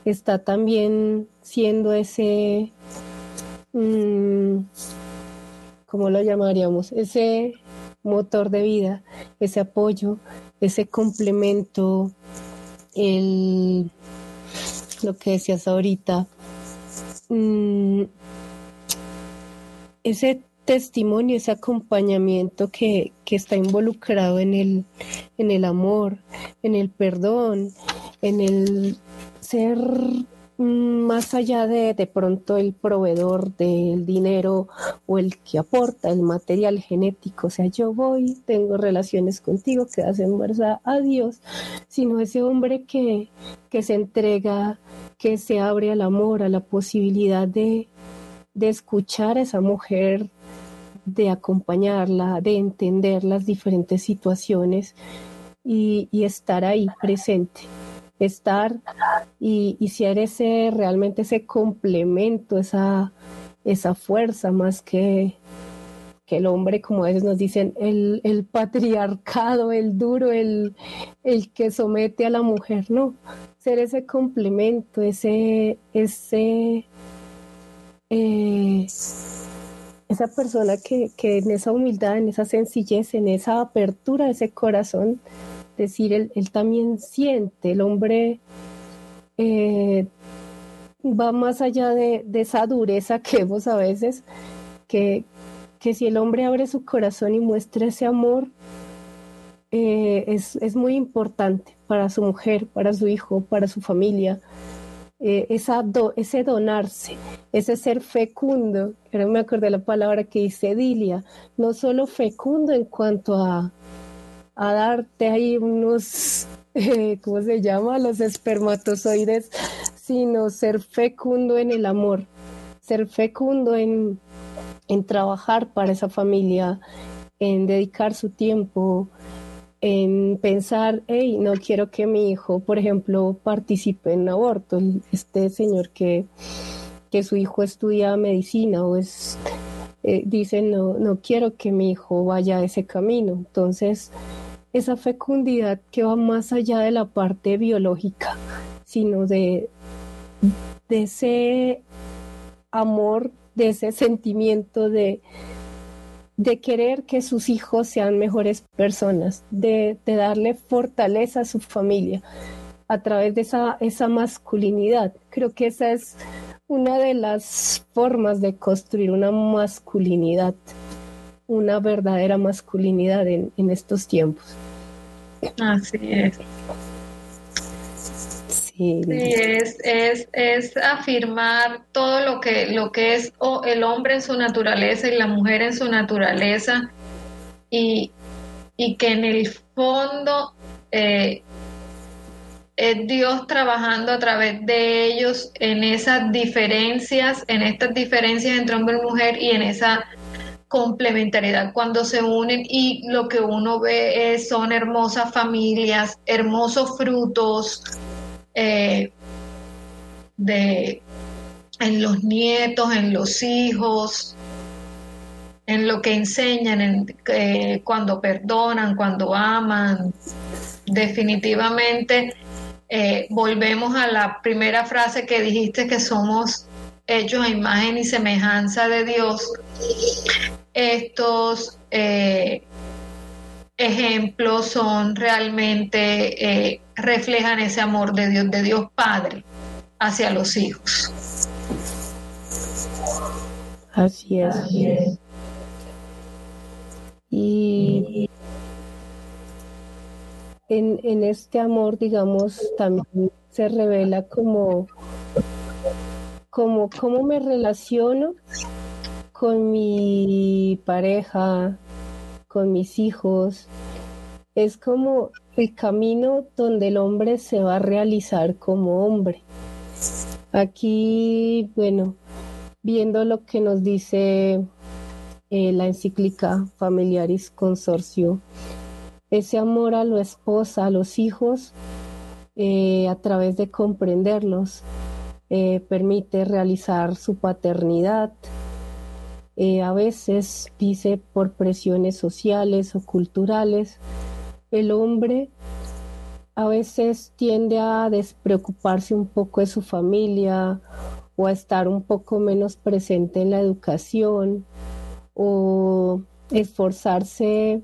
[SPEAKER 3] está también siendo ese, mm, ¿cómo lo llamaríamos? Ese motor de vida, ese apoyo, ese complemento, el, lo que decías ahorita, mm, ese testimonio, ese acompañamiento que, que, está involucrado en el, en el amor, en el perdón, en el ser más allá de de pronto el proveedor del dinero o el que aporta el material genético, o sea, yo voy, tengo relaciones contigo, que fuerza a Dios, sino ese hombre que, que se entrega, que se abre al amor, a la posibilidad de, de escuchar a esa mujer, de acompañarla, de entender las diferentes situaciones y, y estar ahí presente estar y, y ser ese realmente ese complemento, esa, esa fuerza más que, que el hombre, como a veces nos dicen, el, el patriarcado, el duro, el, el, que somete a la mujer, no, ser ese complemento, ese, ese eh, esa persona que, que, en esa humildad, en esa sencillez, en esa apertura de ese corazón, decir, él, él también siente, el hombre eh, va más allá de, esa dureza que vemos a veces, que, que, si el hombre abre su corazón y muestra ese amor, eh, es, es, muy importante para su mujer, para su hijo, para su familia. Eh, ese donarse, ese ser fecundo, ahora me acordé la palabra que dice Dilia, no solo fecundo en cuanto a, a darte ahí unos, eh, ¿cómo se llama? Los espermatozoides, sino ser fecundo en el amor, ser fecundo en, en trabajar para esa familia, en dedicar su tiempo, en pensar, hey, no quiero que mi hijo, por ejemplo, participe en aborto. Este señor que, que su hijo estudia medicina o es, eh, dice, no, no quiero que mi hijo vaya a ese camino. Entonces, esa fecundidad que va más allá de la parte biológica, sino de, de ese amor, de ese sentimiento de de querer que sus hijos sean mejores personas, de, darle fortaleza a su familia a través de esa, esa masculinidad. Creo que esa es una de las formas de construir una masculinidad, una verdadera masculinidad en, en estos tiempos.
[SPEAKER 2] Así es. Sí, es, es, es, afirmar todo lo que, lo que es el hombre en su naturaleza y la mujer en su naturaleza y, y que en el fondo eh, es Dios trabajando a través de ellos en esas diferencias, en estas diferencias entre hombre y mujer y en esa complementariedad cuando se unen y lo que uno ve es, son hermosas familias, hermosos frutos, eh, de, en los nietos, en los hijos, en lo que enseñan, en, eh, cuando perdonan, cuando aman. Definitivamente eh, volvemos a la primera frase que dijiste que somos hechos a imagen y semejanza de Dios. Estos ejemplos son realmente, eh, reflejan ese amor de Dios, de Dios Padre hacia los hijos.
[SPEAKER 3] Así es. Y en, en este amor, digamos, también se revela como, como cómo me relaciono con mi pareja, con mis hijos. Es como el camino donde el hombre se va a realizar como hombre. Aquí, bueno, viendo lo que nos dice eh, la encíclica Familiaris Consorcio, ese amor a la esposa, a los hijos, eh, a través de comprenderlos, eh, permite realizar su paternidad, eh, a veces, dice, por presiones sociales o culturales, el hombre a veces tiende a despreocuparse un poco de su familia o a estar un poco menos presente en la educación o esforzarse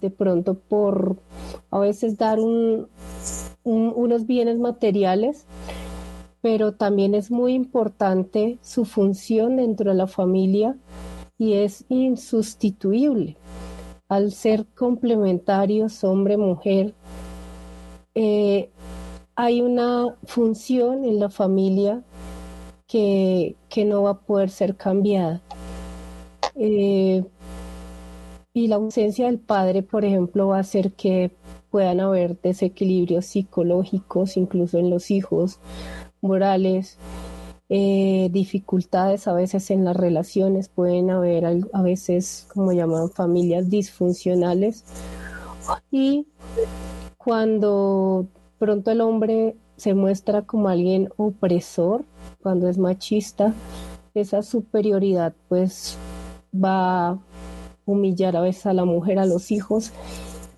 [SPEAKER 3] de pronto por a veces dar unos bienes materiales pero también es muy importante su función dentro de la familia y es insustituible. Al ser complementarios hombre-mujer, eh, hay una función en la familia que, no va a poder ser cambiada. Eh, y la ausencia del padre, por ejemplo, va a hacer que puedan haber desequilibrios psicológicos, incluso en los hijos, morales, eh, dificultades a veces en las relaciones, pueden haber a veces, como llaman, familias disfuncionales. Y cuando pronto el hombre se muestra como alguien opresor, cuando es machista, esa superioridad pues va a humillar a veces a la mujer, a los hijos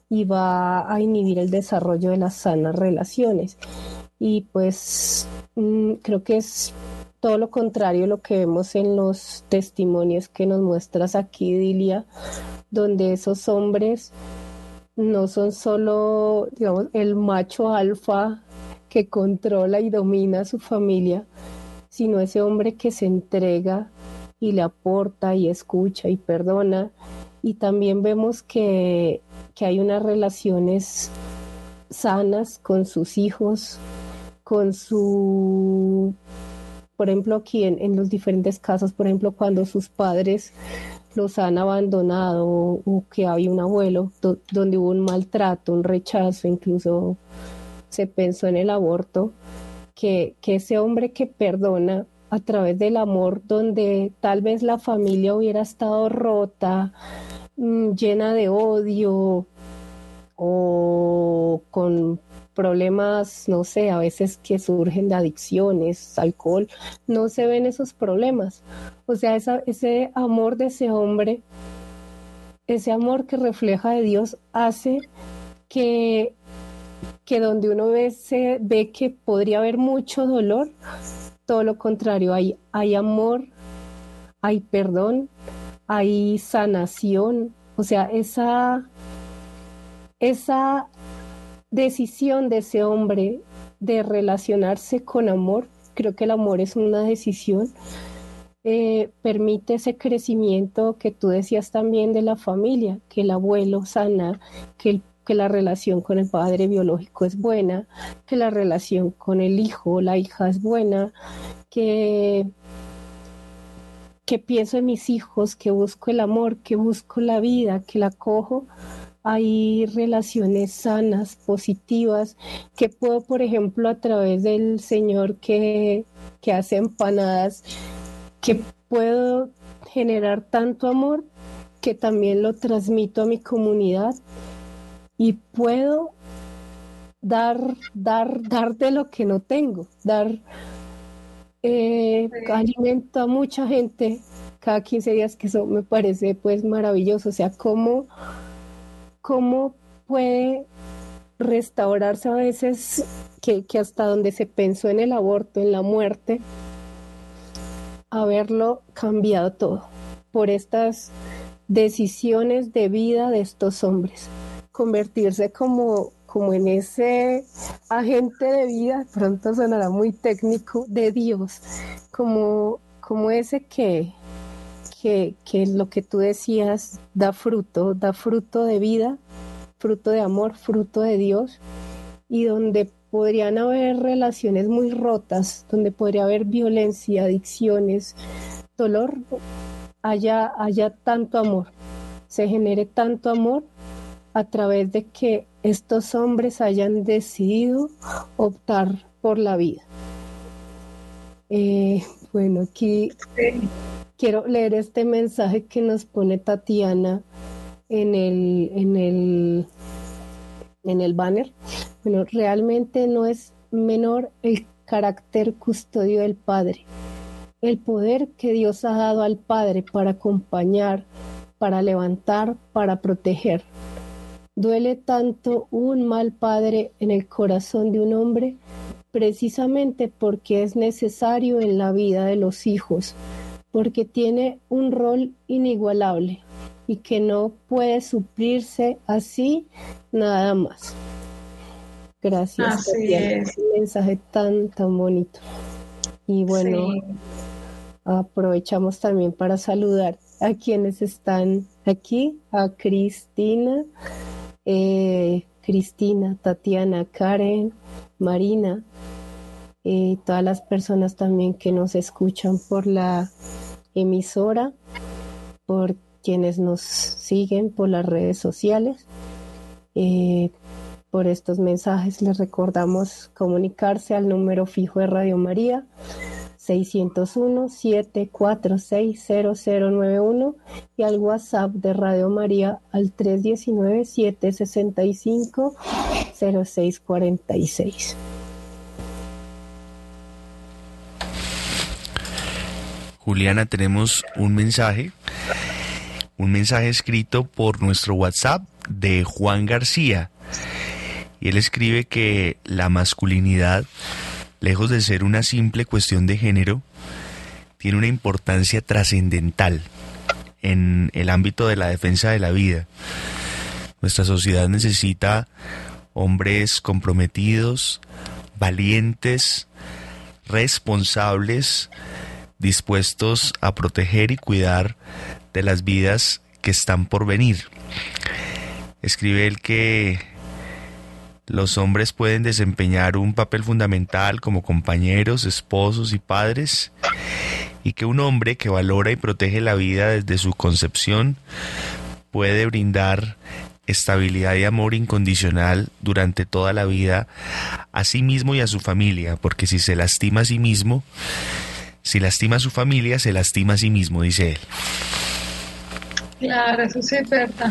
[SPEAKER 3] y va a inhibir el desarrollo de las sanas relaciones. Y pues mm, creo que es todo lo contrario lo que vemos en los testimonios que nos muestras aquí, Dilia, donde esos hombres no son solo, digamos, el macho alfa que controla y domina a su familia, sino ese hombre que se entrega y le aporta y escucha y perdona. Y también vemos que, que hay unas relaciones sanas con sus hijos, con su por ejemplo, aquí en, los diferentes casos, por ejemplo, cuando sus padres los han abandonado o, que hay un abuelo donde hubo un maltrato, un rechazo, incluso se pensó en el aborto, que, que ese hombre que perdona a través del amor, donde tal vez la familia hubiera estado rota, mm, llena de odio o con problemas, no sé, a veces que surgen de adicciones, alcohol, no se ven esos problemas. O sea, ese amor de ese hombre, ese amor que refleja de Dios, hace que, que donde uno ve, se, ve que podría haber mucho dolor, todo lo contrario, hay, hay amor, hay perdón, hay sanación, o sea, esa, esa decisión de ese hombre de relacionarse con amor, creo que el amor es una decisión, eh, permite ese crecimiento que tú decías también de la familia, que el abuelo sana, que, que la relación con el padre biológico es buena, que la relación con el hijo, la hija es buena, que que pienso en mis hijos, que busco el amor, que busco la vida, que la cojo hay relaciones sanas, positivas, que puedo, por ejemplo, a través del Señor que, que hace empanadas, que puedo generar tanto amor que también lo transmito a mi comunidad y puedo dar, dar, dar de lo que no tengo, dar eh, alimento a mucha gente cada 15 días, que eso me parece pues maravilloso, o sea, cómo cómo puede restaurarse a veces que, hasta donde se pensó en el aborto, en la muerte, haberlo cambiado todo por estas decisiones de vida de estos hombres, convertirse como, como en ese agente de vida, pronto sonará muy técnico, de Dios, como, como ese que, que, lo que tú decías da fruto, da fruto de vida, fruto de amor, fruto de Dios, y donde podrían haber relaciones muy rotas, donde podría haber violencia, adicciones, dolor, haya, haya tanto amor, se genere tanto amor a través de que estos hombres hayan decidido optar por la vida. Eh, bueno, aquí quiero leer este mensaje que nos pone Tatiana en el, en el, en el banner. Bueno, realmente no es menor el carácter custodio del Padre, el poder que Dios ha dado al Padre para acompañar, para levantar, para proteger. Duele tanto un mal padre en el corazón de un hombre precisamente porque es necesario en la vida de los hijos porque tiene un rol inigualable y que no puede suplirse así nada más. Gracias por ese mensaje tan, tan bonito. Y bueno, aprovechamos también para saludar a quienes están aquí, a Cristina, eh, Cristina, Tatiana, Karen, Marina, y todas las personas también que nos escuchan por la emisora, por quienes nos siguen por las redes sociales. Eh, por estos mensajes les recordamos comunicarse al número fijo de Radio María 601-746-0091 y al WhatsApp de Radio María al 319-765-0646.
[SPEAKER 1] Juliana, tenemos un mensaje, un mensaje escrito por nuestro WhatsApp de Juan García. Y él escribe que la masculinidad, lejos de ser una simple cuestión de género, tiene una importancia trascendental en el ámbito de la defensa de la vida. Nuestra sociedad necesita hombres comprometidos, valientes, responsables, dispuestos a proteger y cuidar de las vidas que están por venir. Escribe él que los hombres pueden desempeñar un papel fundamental como compañeros, esposos y padres, y que un hombre que valora y protege la vida desde su concepción puede brindar estabilidad y amor incondicional durante toda la vida a sí mismo y a su familia, porque si se lastima a sí mismo, si lastima a su familia, se lastima a sí mismo, dice él.
[SPEAKER 2] Claro, eso sí es verdad.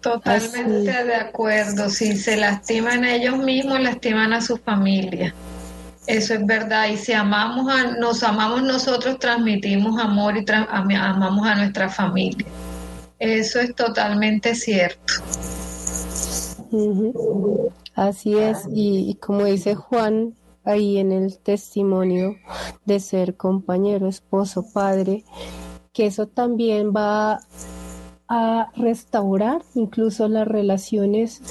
[SPEAKER 2] Totalmente de acuerdo. Si se lastiman a ellos mismos, lastiman a su familia. Eso es verdad. Y si amamos a, nos amamos nosotros, transmitimos amor y amamos a nuestra familia. Eso es totalmente cierto.
[SPEAKER 3] Así es, y, como dice Juan ahí en el testimonio de ser compañero, esposo, padre, que eso también va a restaurar incluso las relaciones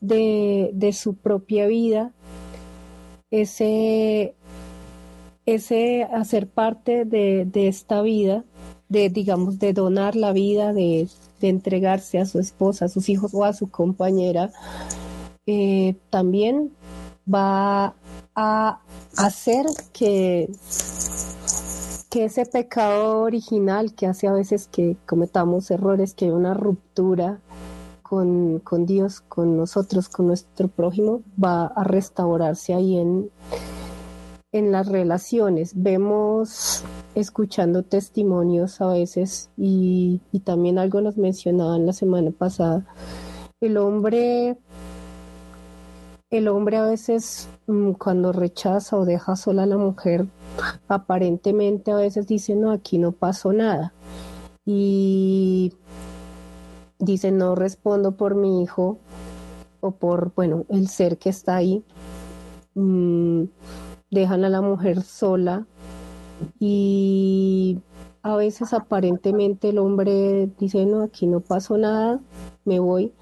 [SPEAKER 3] de, su propia vida, ese, ese hacer parte de, esta vida, de digamos, de donar la vida, de, de entregarse a su esposa, a sus hijos o a su compañera, eh, también va a hacer que, que ese pecado original que hace a veces que cometamos errores, que hay una ruptura con, con, Dios, con nosotros, con nuestro prójimo, va a restaurarse ahí en, en las relaciones. Vemos escuchando testimonios a veces y, y también algo nos mencionaban la semana pasada. El hombre el hombre a veces mm, cuando rechaza o deja sola a la mujer, aparentemente a veces dice, no, aquí no pasó nada. Y dice, no respondo por mi hijo o por, bueno, el ser que está ahí. Mm, dejan a la mujer sola y a veces aparentemente el hombre dice, no, aquí no pasó nada, me voy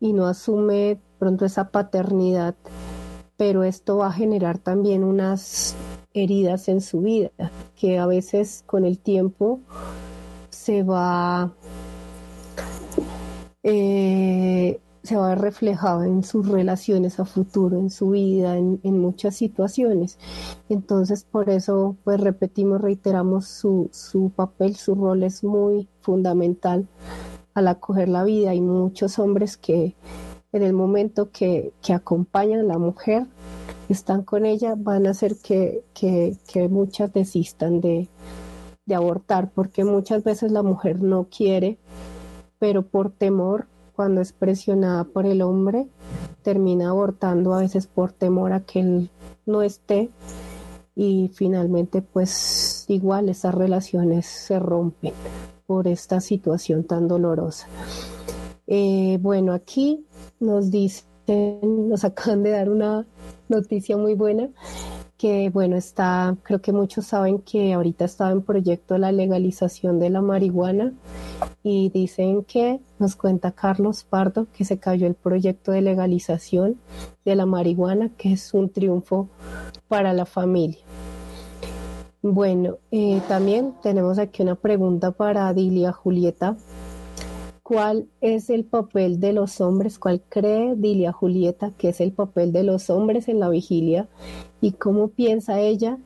[SPEAKER 3] y no asume pronto esa paternidad, pero esto va a generar también unas heridas en su vida, que a veces con el tiempo se va, eh, se va a ver reflejado en sus relaciones a futuro, en su vida, en, en, muchas situaciones. Entonces, por eso, pues repetimos, reiteramos, su, su papel, su rol es muy fundamental al acoger la vida. Hay muchos hombres que en el momento que, acompañan a la mujer, están con ella, van a hacer que, muchas desistan de, abortar, porque muchas veces la mujer no quiere, pero por temor, cuando es presionada por el hombre, termina abortando a veces por temor a que él no esté y finalmente pues igual esas relaciones se rompen por esta situación tan dolorosa. Eh, bueno, aquí nos dicen, nos acaban de dar una noticia muy buena que bueno, está, creo que muchos saben que ahorita estaba en proyecto la legalización de la marihuana y dicen que, nos cuenta Carlos Pardo, que se cayó el proyecto de legalización de la marihuana, que es un triunfo para la familia. Bueno, eh, también tenemos aquí una pregunta para Dilia Julieta cuál es el papel de los hombres, cuál cree Dilia Julieta que es el papel de los hombres en la vigilia y cómo piensa ella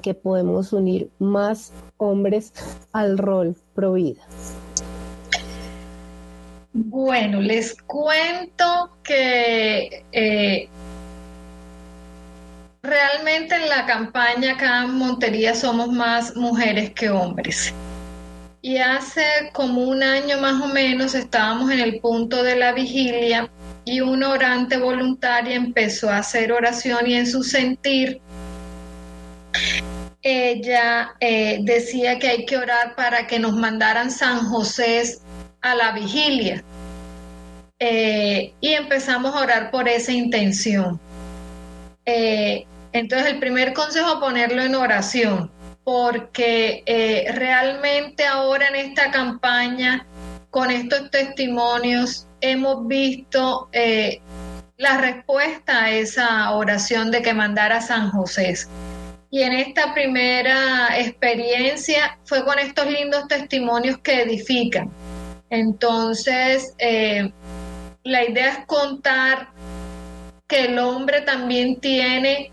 [SPEAKER 3] que podemos unir más hombres al rol pro vida.
[SPEAKER 2] Bueno, les cuento que eh, realmente en la campaña acá en Montería somos más mujeres que hombres. Y hace como un año más o menos estábamos en el punto de la vigilia y una orante voluntaria empezó a hacer oración y en su sentir ella eh, decía que hay que orar para que nos mandaran San José a la vigilia. Eh, y empezamos a orar por esa intención. Eh, entonces el primer consejo ponerlo en oración, porque realmente ahora en esta campaña, con estos testimonios, hemos visto la respuesta a esa oración de que mandara San José. Y en esta primera experiencia fue con estos lindos testimonios que edifican. Entonces, eh, la idea es contar que el hombre también tiene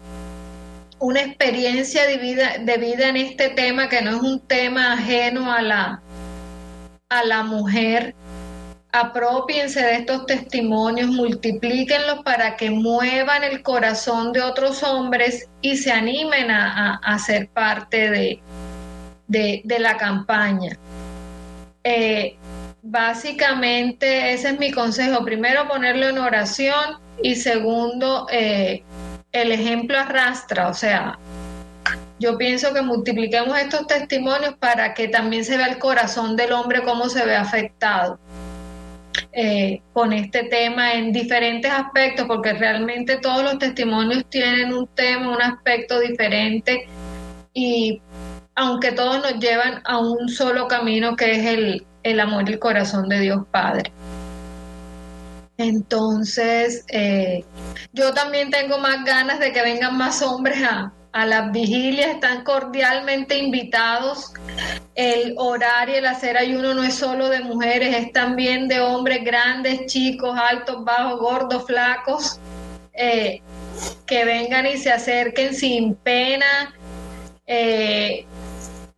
[SPEAKER 2] una experiencia de vida, de en este tema, que no es un tema ajeno a la, a la mujer, apropiense de estos testimonios, multiplíquenlos para que muevan el corazón de otros hombres y se animen a, ser parte de, de, la campaña. Eh, básicamente ese es mi consejo. Primero ponerlo en oración y segundo, eh, el ejemplo arrastra, o sea, yo pienso que multipliquemos estos testimonios para que también se vea el corazón del hombre cómo se ve afectado. Eh, con este tema en diferentes aspectos, porque realmente todos los testimonios tienen un tema, un aspecto diferente y aunque todos nos llevan a un solo camino que es el, el amor y el corazón de Dios Padre. Entonces, eh, yo también tengo más ganas de que vengan más hombres a, a las vigilias, están cordialmente invitados. El horario, el hacer ayuno no es solo de mujeres, es también de hombres grandes, chicos, altos, bajos, gordos, flacos, eh, que vengan y se acerquen sin pena, eh,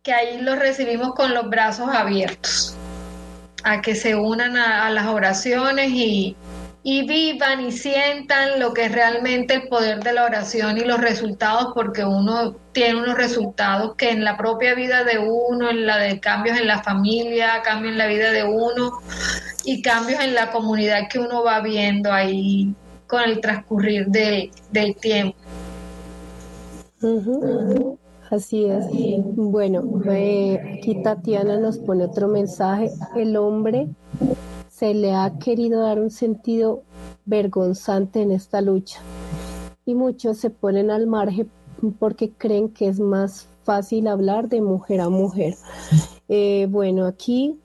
[SPEAKER 2] que ahí los recibimos con los brazos abiertos, a que se unan a las oraciones y, y vivan y sientan lo que es realmente el poder de la oración y los resultados, porque uno tiene unos resultados que en la propia vida de uno, en la de cambios en la familia, cambios en la vida de uno y cambios en la comunidad que uno va viendo ahí con el transcurrir del tiempo.
[SPEAKER 3] Así es. Bueno, eh, aquí Tatiana nos pone otro mensaje. El hombre se le ha querido dar un sentido vergonzante en esta lucha y muchos se ponen al margen porque creen que es más fácil hablar de mujer a mujer. Eh, bueno, aquí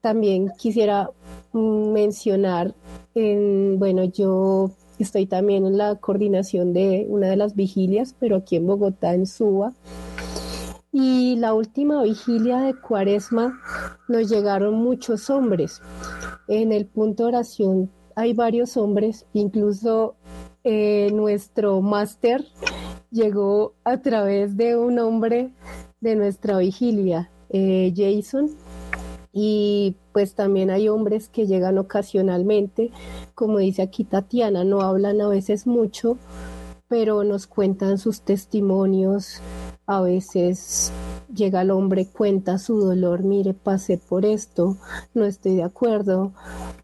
[SPEAKER 3] también quisiera mencionar, bueno, yo estoy también en la coordinación de una de las vigilias, pero aquí en Bogotá, en Suba. Y la última vigilia de Cuaresma nos llegaron muchos hombres. En el punto de oración hay varios hombres, incluso eh, nuestro máster llegó a través de un hombre de nuestra vigilia, eh, Jason. Y pues también hay hombres que llegan ocasionalmente, como dice aquí Tatiana, no hablan a veces mucho, pero nos cuentan sus testimonios, a veces llega el hombre, cuenta su dolor, mire, pasé por esto, no estoy de acuerdo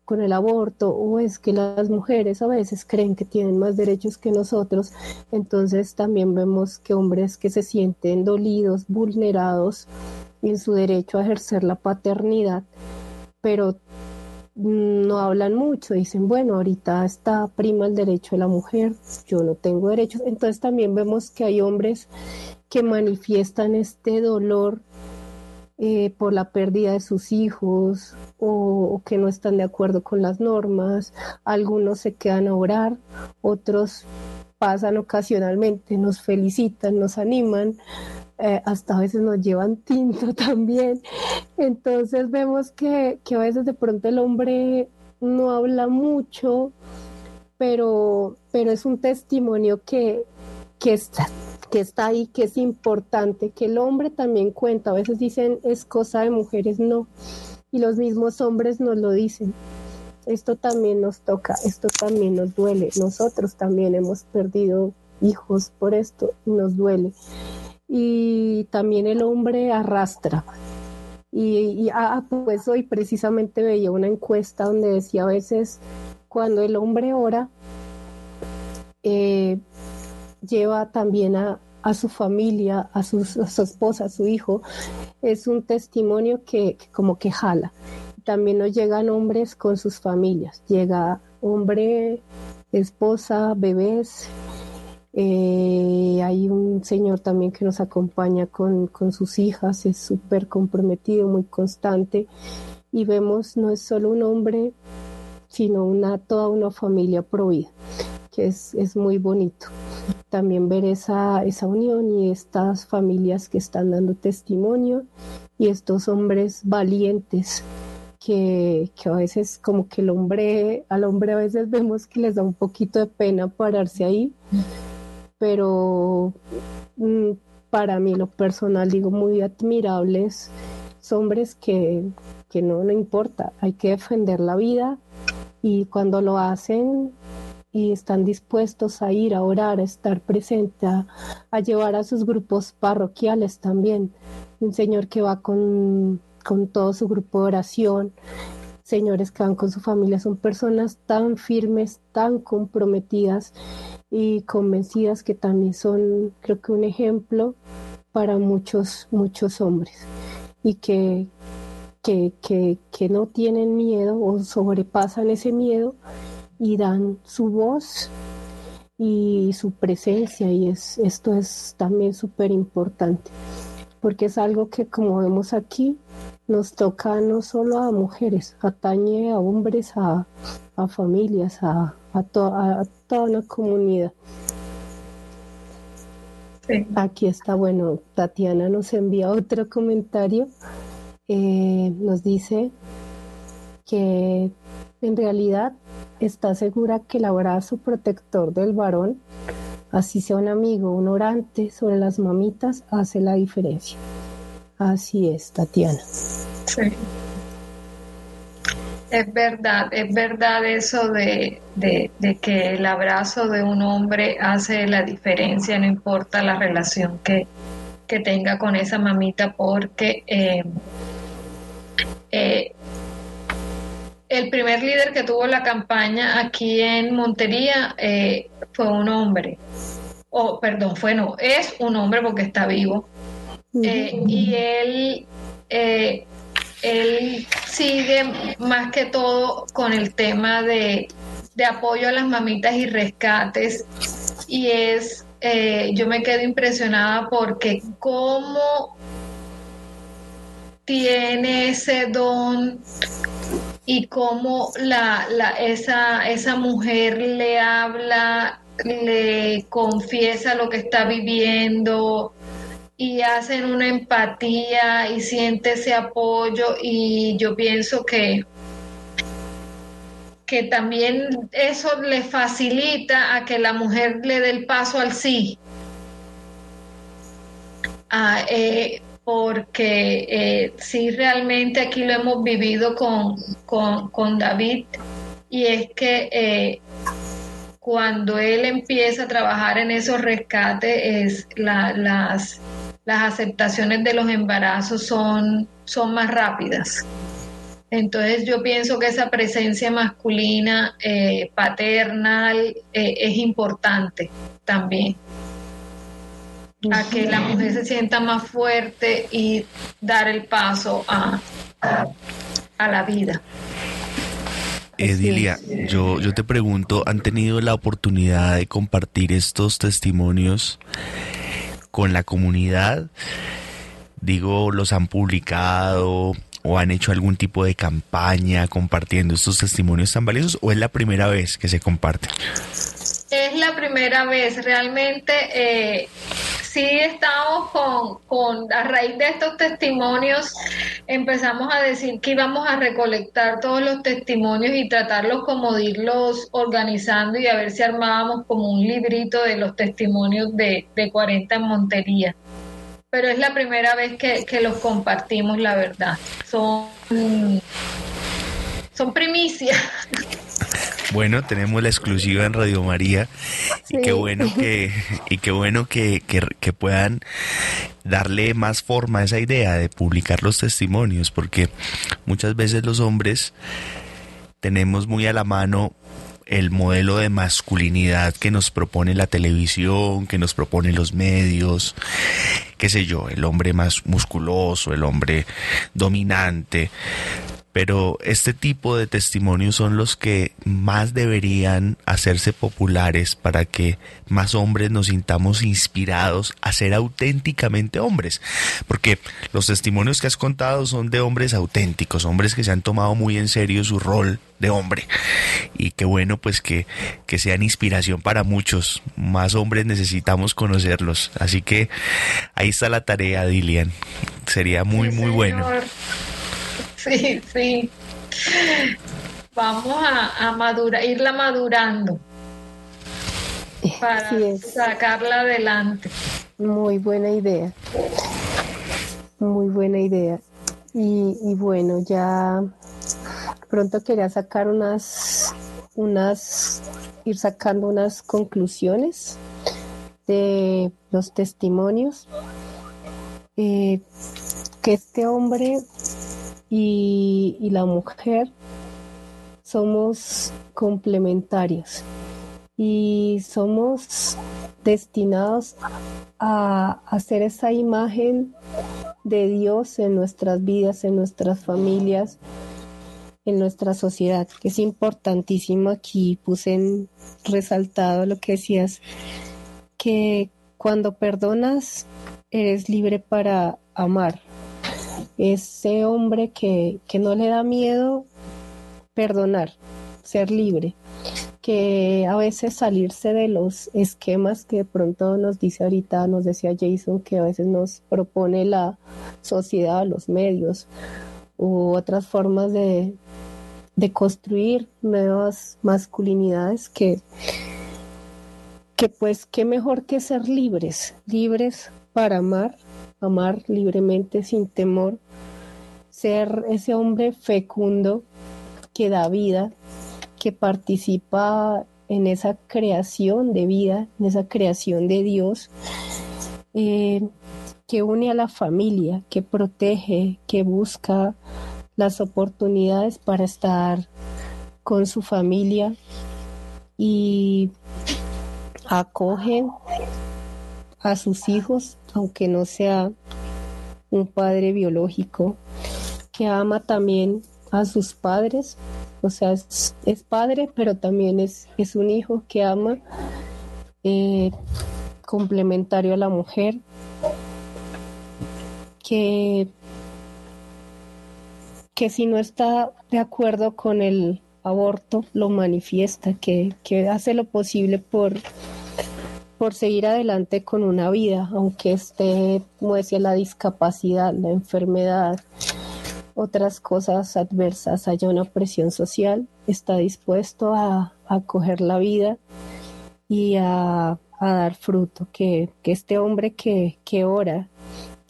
[SPEAKER 3] con el aborto, o es que las mujeres a veces creen que tienen más derechos que nosotros, entonces también vemos que hombres que se sienten dolidos, vulnerados en su derecho a ejercer la paternidad, pero no hablan mucho, dicen, bueno, ahorita está prima el derecho de la mujer, yo no tengo derechos. Entonces también vemos que hay hombres que manifiestan este dolor eh, por la pérdida de sus hijos o, que no están de acuerdo con las normas. Algunos se quedan a orar, otros pasan ocasionalmente, nos felicitan, nos animan, eh, hasta a veces nos llevan tinto también. Entonces vemos que, que, a veces de pronto el hombre no habla mucho, pero, pero es un testimonio que, que está que está ahí, que es importante, que el hombre también cuenta. A veces dicen es cosa de mujeres, no. Y los mismos hombres nos lo dicen. Esto también nos toca, esto también nos duele. Nosotros también hemos perdido hijos por esto y nos duele. Y también el hombre arrastra. Y, ah, pues hoy precisamente veía una encuesta donde decía a veces cuando el hombre ora, eh, lleva también a, su familia, a, su esposa, a su hijo, es un testimonio que, como que jala. También nos llegan hombres con sus familias, llega hombre, esposa, bebés. Eh, hay un señor también que nos acompaña con, con sus hijas, es súper comprometido, muy constante. Y vemos, no es solo un hombre, sino una, toda una familia provida, que es, es muy bonito. También ver esa, esa unión y estas familias que están dando testimonio y estos hombres valientes que, a veces como que el hombre, al hombre a veces vemos que les da un poquito de pena pararse ahí, pero mm, para mí lo personal digo muy admirables, hombres que, que no, no importa, hay que defender la vida y cuando lo hacen y están dispuestos a ir a orar, a estar presente, a, llevar a sus grupos parroquiales también. Un señor que va con, con todo su grupo de oración, señores que van con su familia, son personas tan firmes, tan comprometidas y convencidas que también son, creo que, un ejemplo para muchos, muchos hombres y que, que, que, que no tienen miedo o sobrepasan ese miedo y dan su voz y su presencia y es, esto es también súper importante porque es algo que como vemos aquí nos toca no solo a mujeres, atañe a hombres, a, familias, a, a, toda una comunidad. Aquí está, bueno, Tatiana nos envía otro comentario. Eh, nos dice que en realidad está segura que el abrazo protector del varón, así sea un amigo, un orante sobre las mamitas, hace la diferencia. Así es, Tatiana. Sí.
[SPEAKER 2] Es verdad, es verdad eso de, que el abrazo de un hombre hace la diferencia, no importa la relación que, tenga con esa mamita, porque eh, eh, el primer líder que tuvo la campaña aquí en Montería eh, fue un hombre. O, perdón, fue no, es un hombre porque está vivo. Eh, y él, eh, él sigue más que todo con el tema de, de apoyo a las mamitas y rescates. Y es, yo me quedo impresionada porque cómo tiene ese don y cómo la, la, esa, esa mujer le habla, le confiesa lo que está viviendo y hacen una empatía y siente ese apoyo y yo pienso que que también eso le facilita a que la mujer le dé el paso al sí. Ah, eh, porque eh, sí realmente aquí lo hemos vivido con, con, David y es que eh, cuando él empieza a trabajar en esos rescates, es las, las aceptaciones de los embarazos son, son más rápidas. Entonces yo pienso que esa presencia masculina eh, paternal es importante también a que la mujer se sienta más fuerte y dar el paso a, a la vida.
[SPEAKER 1] Edilia, yo, yo te pregunto, ¿han tenido la oportunidad de compartir estos testimonios con la comunidad? Digo, ¿los han publicado o han hecho algún tipo de campaña compartiendo estos testimonios tan valiosos o es la primera vez que se comparten?
[SPEAKER 2] Es la primera vez, realmente eh, sí estamos con, con, a raíz de estos testimonios, empezamos a decir que íbamos a recolectar todos los testimonios y tratarlos como de irlos organizando y a ver si armábamos como un librito de los testimonios de, de 40 en Montería. Pero es la primera vez que, que los compartimos, la verdad. Son, son primicias.
[SPEAKER 1] Bueno, tenemos la exclusiva en Radio María. Y qué bueno que y qué bueno que, que, puedan darle más forma a esa idea de publicar los testimonios, porque muchas veces los hombres tenemos muy a la mano el modelo de masculinidad que nos propone la televisión, que nos propone los medios, qué sé yo, el hombre más musculoso, el hombre dominante, pero este tipo de testimonios son los que más deberían hacerse populares para que más hombres nos sintamos inspirados a ser auténticamente hombres, porque los testimonios que has contado son de hombres auténticos, hombres que se han tomado muy en serio su rol de hombre. Y qué bueno pues que, que sean inspiración para muchos, más hombres necesitamos conocerlos, así que ahí está la tarea Dilian, sería muy muy bueno.
[SPEAKER 2] Sí, sí. Vamos a, a madurar, irla madurando para sacarla adelante.
[SPEAKER 3] Muy buena idea. Muy buena idea. Y, y, bueno, ya pronto quería sacar unas, unas, ir sacando unas conclusiones de los testimonios. Eh, que este hombre y, la mujer somos complementarios y somos destinados a hacer esa imagen de Dios en nuestras vidas, en nuestras familias, en nuestra sociedad, que es importantísimo. Aquí puse en resaltado lo que decías, que cuando perdonas, eres libre para amar ese hombre que, no le da miedo perdonar, ser libre, que a veces salirse de los esquemas que de pronto nos dice ahorita, nos decía Jason, que a veces nos propone la sociedad, los medios, u otras formas de, de construir nuevas masculinidades que, que pues qué mejor que ser libres, libres para amar, amar libremente sin temor ser ese hombre fecundo que da vida, que participa en esa creación de vida, en esa creación de Dios, eh, que une a la familia, que protege, que busca las oportunidades para estar con su familia y acoge a sus hijos, aunque no sea un padre biológico, que ama también a sus padres, o sea, es, padre, pero también es, es, un hijo que ama, eh, complementario a la mujer, que, que si no está de acuerdo con el aborto, lo manifiesta, que, que hace lo posible por por seguir adelante con una vida, aunque esté, como decía, la discapacidad, la enfermedad, otras cosas adversas, haya una presión social, está dispuesto a, acoger la vida y a, dar fruto, que, este hombre que, que ora,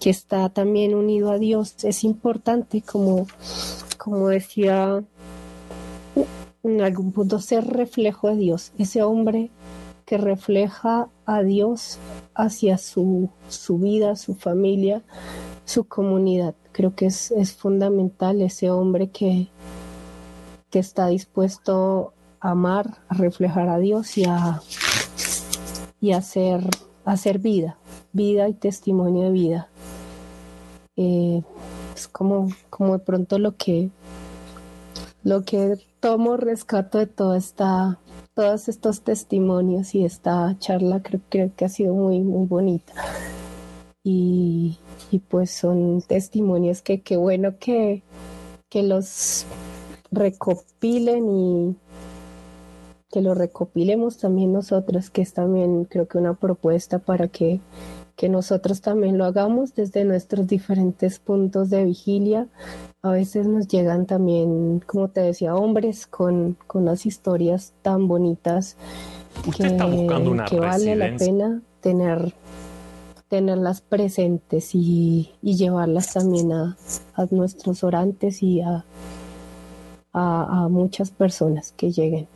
[SPEAKER 3] que está también unido a Dios, es importante, como, como decía en algún punto, ser reflejo de Dios, ese hombre que refleja a Dios hacia su, su vida, su familia, su comunidad. Creo que es, fundamental ese hombre que, que está dispuesto a amar, a reflejar a Dios y a, y hacer, hacer vida, vida y testimonio de vida. Eh, es como, como de pronto lo que, lo que tomo rescato de toda esta, todos estos testimonios y esta charla creo, creo que ha sido muy, muy bonita. Y, pues son testimonios que qué bueno que, que los recopilen y que los recopilemos también nosotros, que es también creo que una propuesta para que, que nosotros también lo hagamos desde nuestros diferentes puntos de vigilia. A veces nos llegan también, como te decía, hombres con, con unas historias tan bonitas que, que vale la pena tener tenerlas presentes y, llevarlas también a, nuestros orantes y a, a, muchas personas que lleguen.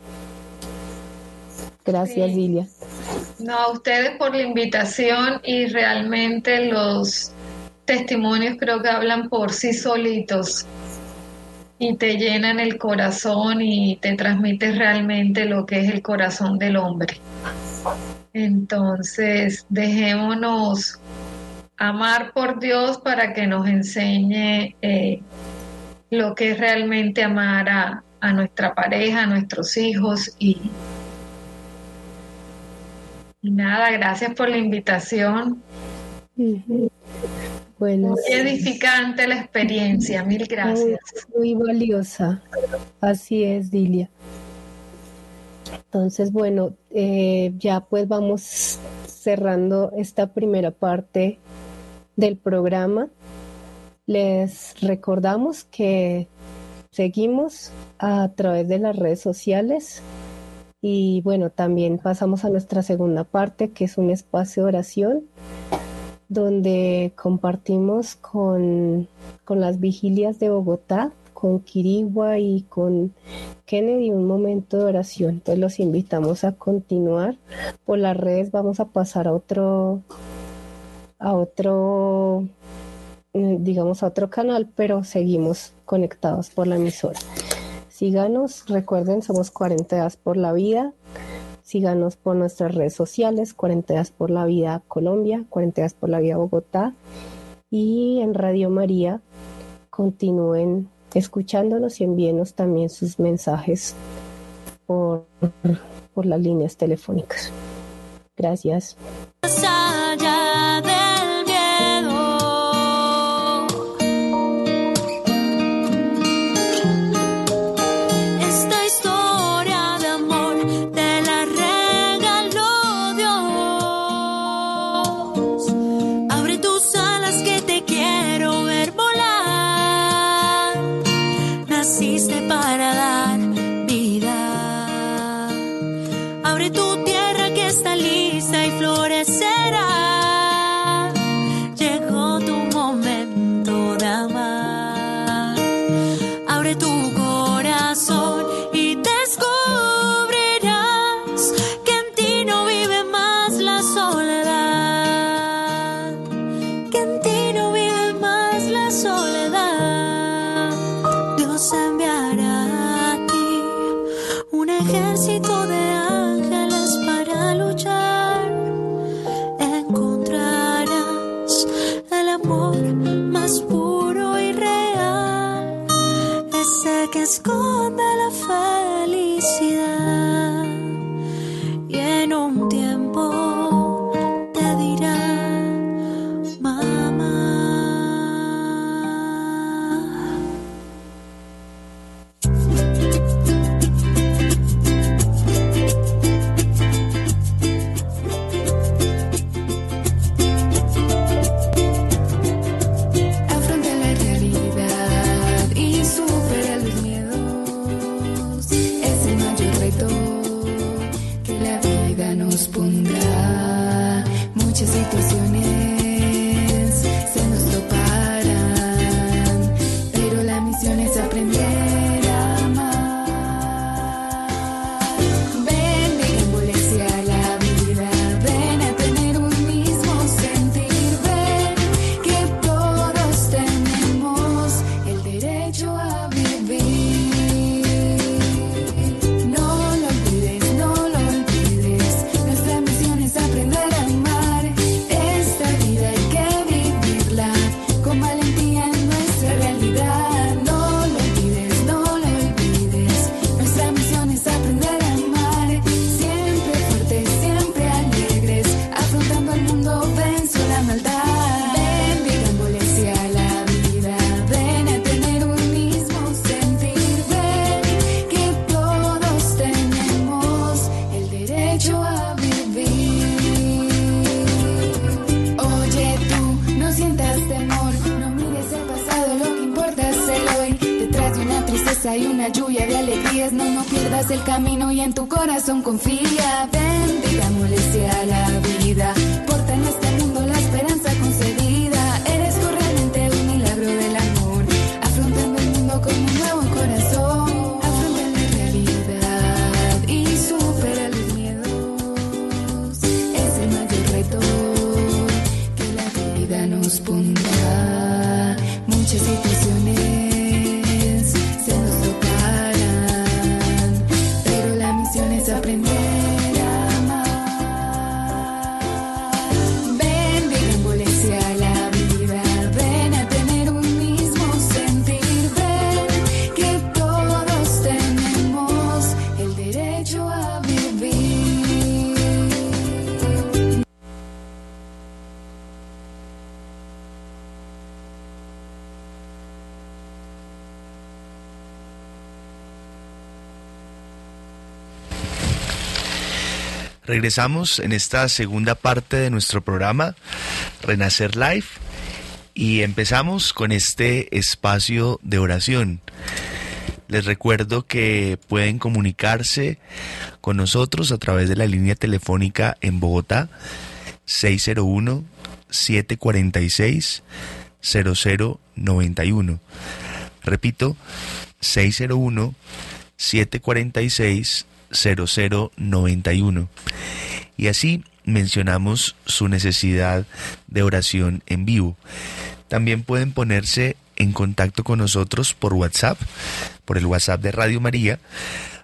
[SPEAKER 4] Gracias, Lilia.
[SPEAKER 2] No, a ustedes por la invitación y realmente los testimonios creo que hablan por sí solitos y te llenan el corazón y te transmiten realmente lo que es el corazón del hombre. Entonces, dejémonos amar por Dios para que nos enseñe eh, lo que es realmente amar a, a nuestra pareja, a nuestros hijos y, y nada, gracias por la invitación.
[SPEAKER 4] Bueno,
[SPEAKER 2] muy edificante la experiencia, mil gracias.
[SPEAKER 4] Muy, valiosa, así es, Dilia. Entonces, bueno, eh, ya pues vamos cerrando esta primera parte del programa. Les recordamos que seguimos a través de las redes sociales y bueno, también pasamos a nuestra segunda parte, que es un espacio de oración, donde compartimos con, las vigilias de Bogotá, con Kirigua y con Kennedy un momento de oración. Entonces los invitamos a continuar por las redes. Vamos a pasar a otro, a otro, mm, digamos a otro canal, pero seguimos conectados por la emisora. Síganos, recuerden, somos 40 días por la vida. Síganos por nuestras redes sociales, 40 días por la vida Colombia, 40 días por la vida Bogotá. Y en Radio María continúen escuchándonos y envíenos también sus mensajes por, por las líneas telefónicas. Gracias. camino y en tu corazón confío.
[SPEAKER 1] Regresamos en esta segunda parte de nuestro programa, Renacer Live, y empezamos con este espacio de oración. Les recuerdo que pueden comunicarse con nosotros a través de la línea telefónica en Bogotá 601 746 0091. Repito, 601 746 0091. Y así mencionamos su necesidad de oración en vivo. También pueden ponerse en contacto con nosotros por WhatsApp, por el WhatsApp de Radio María,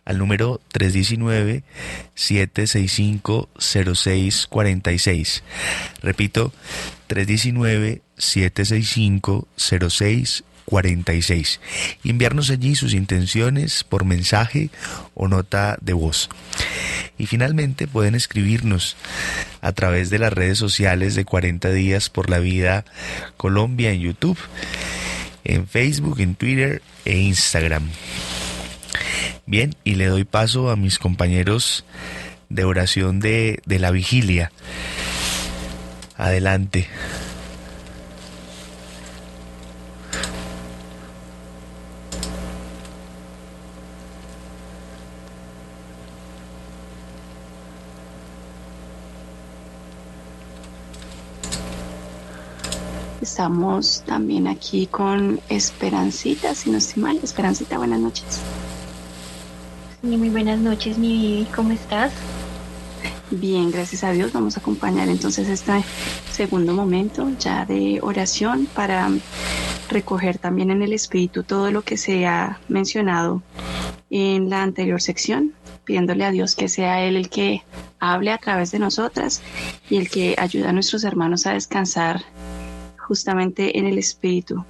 [SPEAKER 1] al número 319-765-0646. Repito, 319-765-0646. 46 y enviarnos allí sus intenciones por mensaje o nota de voz. Y finalmente pueden escribirnos a través de las redes sociales de 40 días por la vida Colombia en YouTube, en Facebook, en Twitter e Instagram. Bien, y le doy paso a mis compañeros de oración de, de la vigilia. Adelante.
[SPEAKER 5] Estamos también aquí con Esperancita, si no estoy mal. Esperancita, buenas noches.
[SPEAKER 6] Sí, muy buenas noches, mi ¿Cómo estás?
[SPEAKER 5] Bien, gracias a Dios. Vamos a acompañar entonces este segundo momento ya de oración para recoger también en el Espíritu todo lo que se ha mencionado en la anterior sección, pidiéndole a Dios que sea Él el que hable a través de nosotras y el que ayude a nuestros hermanos a descansar justamente en el Espíritu.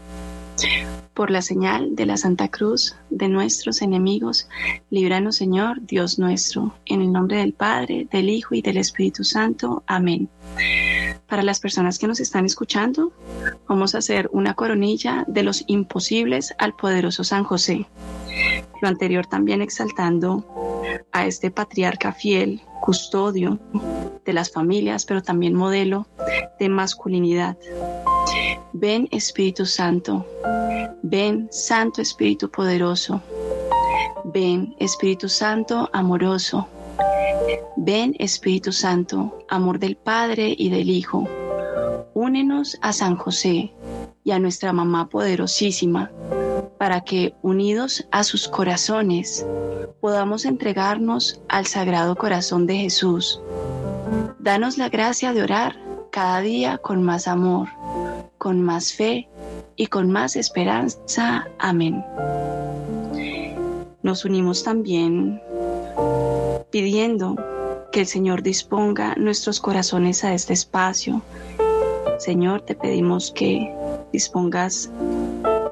[SPEAKER 5] Por la señal de la Santa Cruz de nuestros enemigos, líbranos Señor, Dios nuestro, en el nombre del Padre, del Hijo y del Espíritu Santo. Amén. Para las personas que nos están escuchando, vamos a hacer una coronilla de los imposibles al poderoso San José. Lo anterior también exaltando a este patriarca fiel, custodio de las familias, pero también modelo de masculinidad. Ven Espíritu Santo, ven Santo Espíritu poderoso, ven Espíritu Santo amoroso, ven Espíritu Santo, amor del Padre y del Hijo. Únenos a San José y a nuestra mamá poderosísima, para que, unidos a sus corazones, podamos entregarnos al Sagrado Corazón de Jesús. Danos la gracia de orar cada día con más amor con más fe y con más esperanza. Amén. Nos unimos también pidiendo que el Señor disponga nuestros corazones a este espacio. Señor, te pedimos que dispongas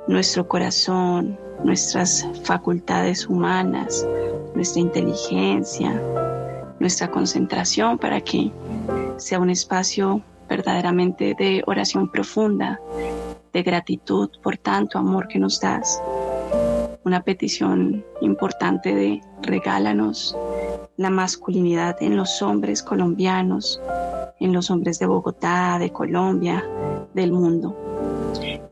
[SPEAKER 5] nuestro corazón, nuestras facultades humanas, nuestra inteligencia, nuestra concentración para que sea un espacio verdaderamente de oración profunda, de gratitud por tanto amor que nos das. Una petición importante de regálanos la masculinidad en los hombres colombianos, en los hombres de Bogotá, de Colombia, del mundo.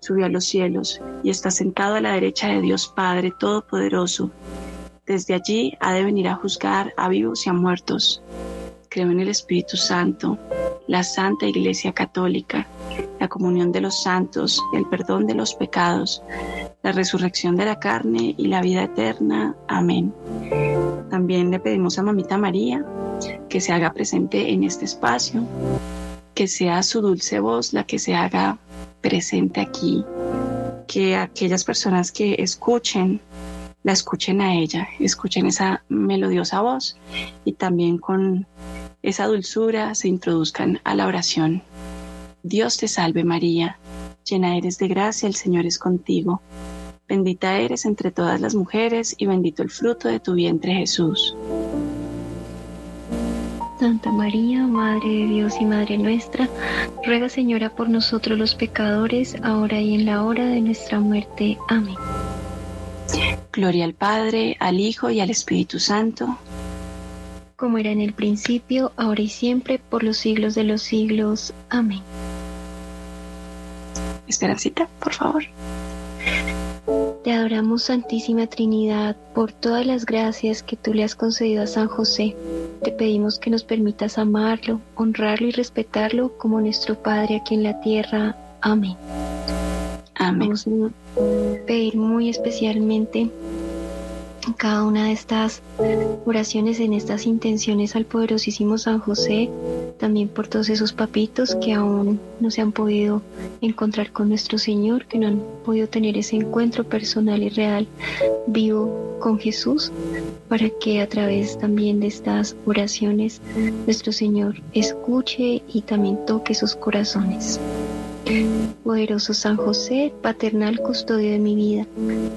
[SPEAKER 5] subió a los cielos y está sentado a la derecha de Dios Padre Todopoderoso. Desde allí ha de venir a juzgar a vivos y a muertos. Creo en el Espíritu Santo la Santa Iglesia Católica, la comunión de los santos, el perdón de los pecados, la resurrección de la carne y la vida eterna. Amén. También le pedimos a Mamita María que se haga presente en este espacio, que sea su dulce voz la que se haga presente aquí, que aquellas personas que escuchen, la escuchen a ella, escuchen esa melodiosa voz y también con esa dulzura se introduzcan a la oración. Dios te salve María, llena eres de gracia, el Señor es contigo. Bendita eres entre todas las mujeres y bendito el fruto de tu vientre Jesús.
[SPEAKER 6] Santa María, Madre de Dios y Madre nuestra, ruega Señora por nosotros los pecadores, ahora y en la hora de nuestra muerte. Amén.
[SPEAKER 5] Gloria al Padre, al Hijo y al Espíritu Santo.
[SPEAKER 6] Como era en el principio, ahora y siempre, por los siglos de los siglos. Amén.
[SPEAKER 5] Esperancita, por favor.
[SPEAKER 6] Te adoramos, Santísima Trinidad, por todas las gracias que tú le has concedido a San José. Te pedimos que nos permitas amarlo, honrarlo y respetarlo como nuestro Padre aquí en la tierra. Amén.
[SPEAKER 5] Amén.
[SPEAKER 6] Vamos a pedir muy especialmente cada una de estas oraciones en estas intenciones al poderosísimo San José, también por todos esos papitos que aún no se han podido encontrar con nuestro Señor, que no han podido tener ese encuentro personal y real vivo con Jesús, para que a través también de estas oraciones nuestro Señor escuche y también toque sus corazones. Poderoso San José, paternal custodio de mi vida,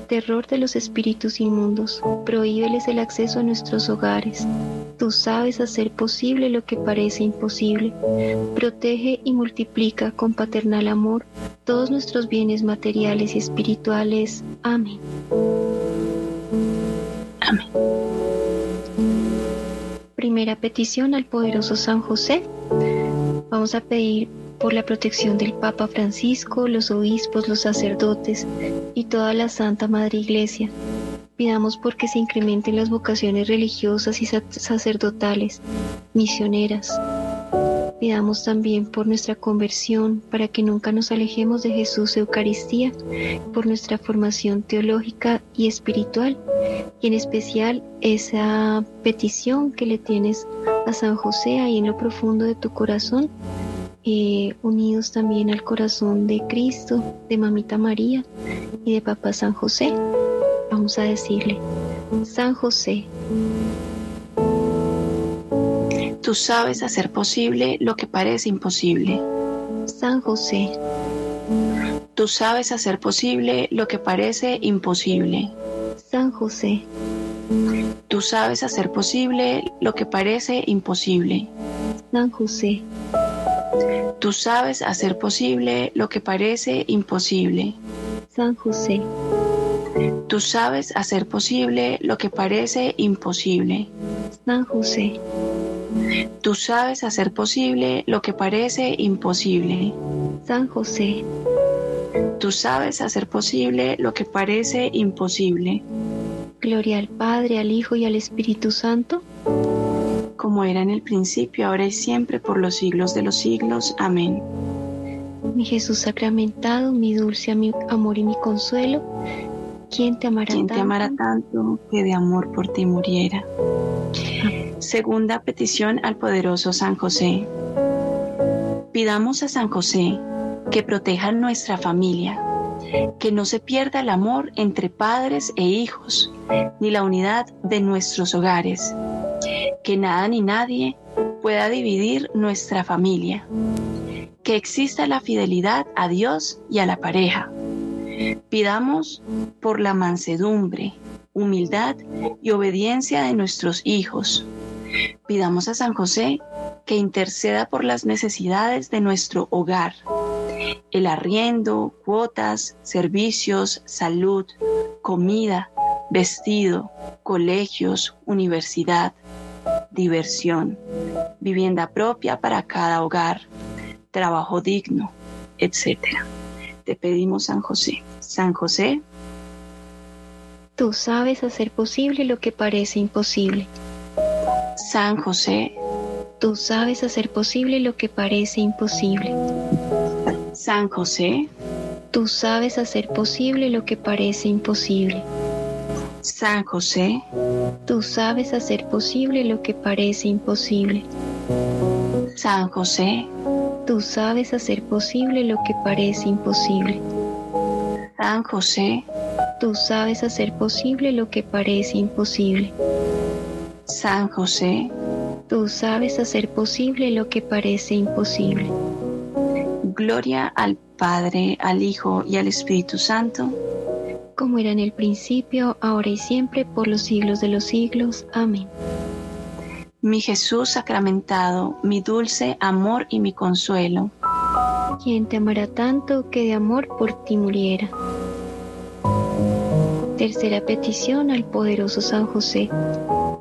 [SPEAKER 6] terror de los espíritus inmundos, prohíbeles el acceso a nuestros hogares. Tú sabes hacer posible lo que parece imposible. Protege y multiplica con paternal amor todos nuestros bienes materiales y espirituales. Amén.
[SPEAKER 5] Amén.
[SPEAKER 6] Primera petición al poderoso San José. Vamos a pedir por la protección del Papa Francisco, los obispos, los sacerdotes y toda la Santa Madre Iglesia. Pidamos porque se incrementen las vocaciones religiosas y sacerdotales, misioneras. Pidamos también por nuestra conversión, para que nunca nos alejemos de Jesús Eucaristía, por nuestra formación teológica y espiritual, y en especial esa petición que le tienes a San José ahí en lo profundo de tu corazón, eh, unidos también al corazón de Cristo, de Mamita María y de Papá San José. Vamos a decirle, San José,
[SPEAKER 5] Tú sabes hacer posible lo que parece imposible.
[SPEAKER 6] San José,
[SPEAKER 5] Tú sabes hacer posible lo que parece imposible.
[SPEAKER 6] San José,
[SPEAKER 5] Tú sabes hacer posible lo que parece imposible.
[SPEAKER 6] San José,
[SPEAKER 5] Tú sabes hacer posible lo que parece imposible.
[SPEAKER 6] San José,
[SPEAKER 5] Tú sabes hacer posible lo que parece imposible.
[SPEAKER 6] San José,
[SPEAKER 5] Tú sabes hacer posible lo que parece imposible.
[SPEAKER 6] San José,
[SPEAKER 5] Tú sabes hacer posible lo que parece imposible.
[SPEAKER 6] Gloria al Padre, al Hijo y al Espíritu Santo,
[SPEAKER 5] Como era en el principio, ahora y siempre, por los siglos de los siglos. Amén.
[SPEAKER 6] mi Jesús sacramentado, mi dulce ami- amor y mi consuelo, ¿quién te amará
[SPEAKER 5] quien te
[SPEAKER 6] tanto?
[SPEAKER 5] amara tanto que de amor por ti muriera. Segunda petición al poderoso San José. Pidamos a San José que proteja nuestra familia, que no se pierda el amor entre padres e hijos, ni la unidad de nuestros hogares, que nada ni nadie pueda dividir nuestra familia, que exista la fidelidad a Dios y a la pareja. Pidamos por la mansedumbre, humildad y obediencia de nuestros hijos. Pidamos a San José que interceda por las necesidades de nuestro hogar, el arriendo, cuotas, servicios, salud, comida, vestido, colegios, universidad, diversión, vivienda propia para cada hogar, trabajo digno, etc. Te pedimos, San José. San José,
[SPEAKER 6] Tú sabes hacer posible lo que parece imposible.
[SPEAKER 5] San José,
[SPEAKER 6] Tú sabes hacer posible lo que parece imposible.
[SPEAKER 5] San José,
[SPEAKER 6] Tú sabes hacer posible lo que parece imposible.
[SPEAKER 5] San José,
[SPEAKER 6] Tú sabes hacer posible lo que parece imposible.
[SPEAKER 5] San José,
[SPEAKER 6] Tú sabes hacer posible lo que parece imposible.
[SPEAKER 5] San José,
[SPEAKER 6] Tú sabes hacer posible lo que parece imposible.
[SPEAKER 5] San José,
[SPEAKER 6] Tú sabes hacer posible lo que parece imposible.
[SPEAKER 5] Gloria al Padre, al Hijo y al Espíritu Santo.
[SPEAKER 6] Como era en el principio, ahora y siempre, por los siglos de los siglos. Amén.
[SPEAKER 5] Mi Jesús sacramentado, mi dulce amor y mi consuelo.
[SPEAKER 6] Quien te amará tanto que de amor por ti muriera. Tercera petición al poderoso San José,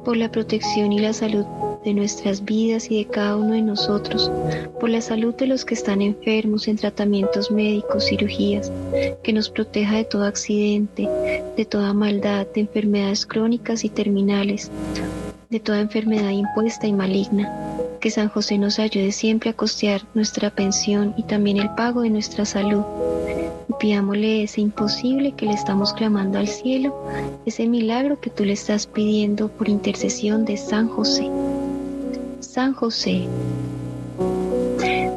[SPEAKER 6] por la protección y la salud de nuestras vidas y de cada uno de nosotros, por la salud de los que están enfermos en tratamientos médicos, cirugías, que nos proteja de todo accidente, de toda maldad, de enfermedades crónicas y terminales, de toda enfermedad impuesta y maligna. Que San José nos ayude siempre a costear nuestra pensión y también el pago de nuestra salud. Y pidámosle ese imposible que le estamos clamando al cielo, ese milagro que tú le estás pidiendo por intercesión de San José. San José.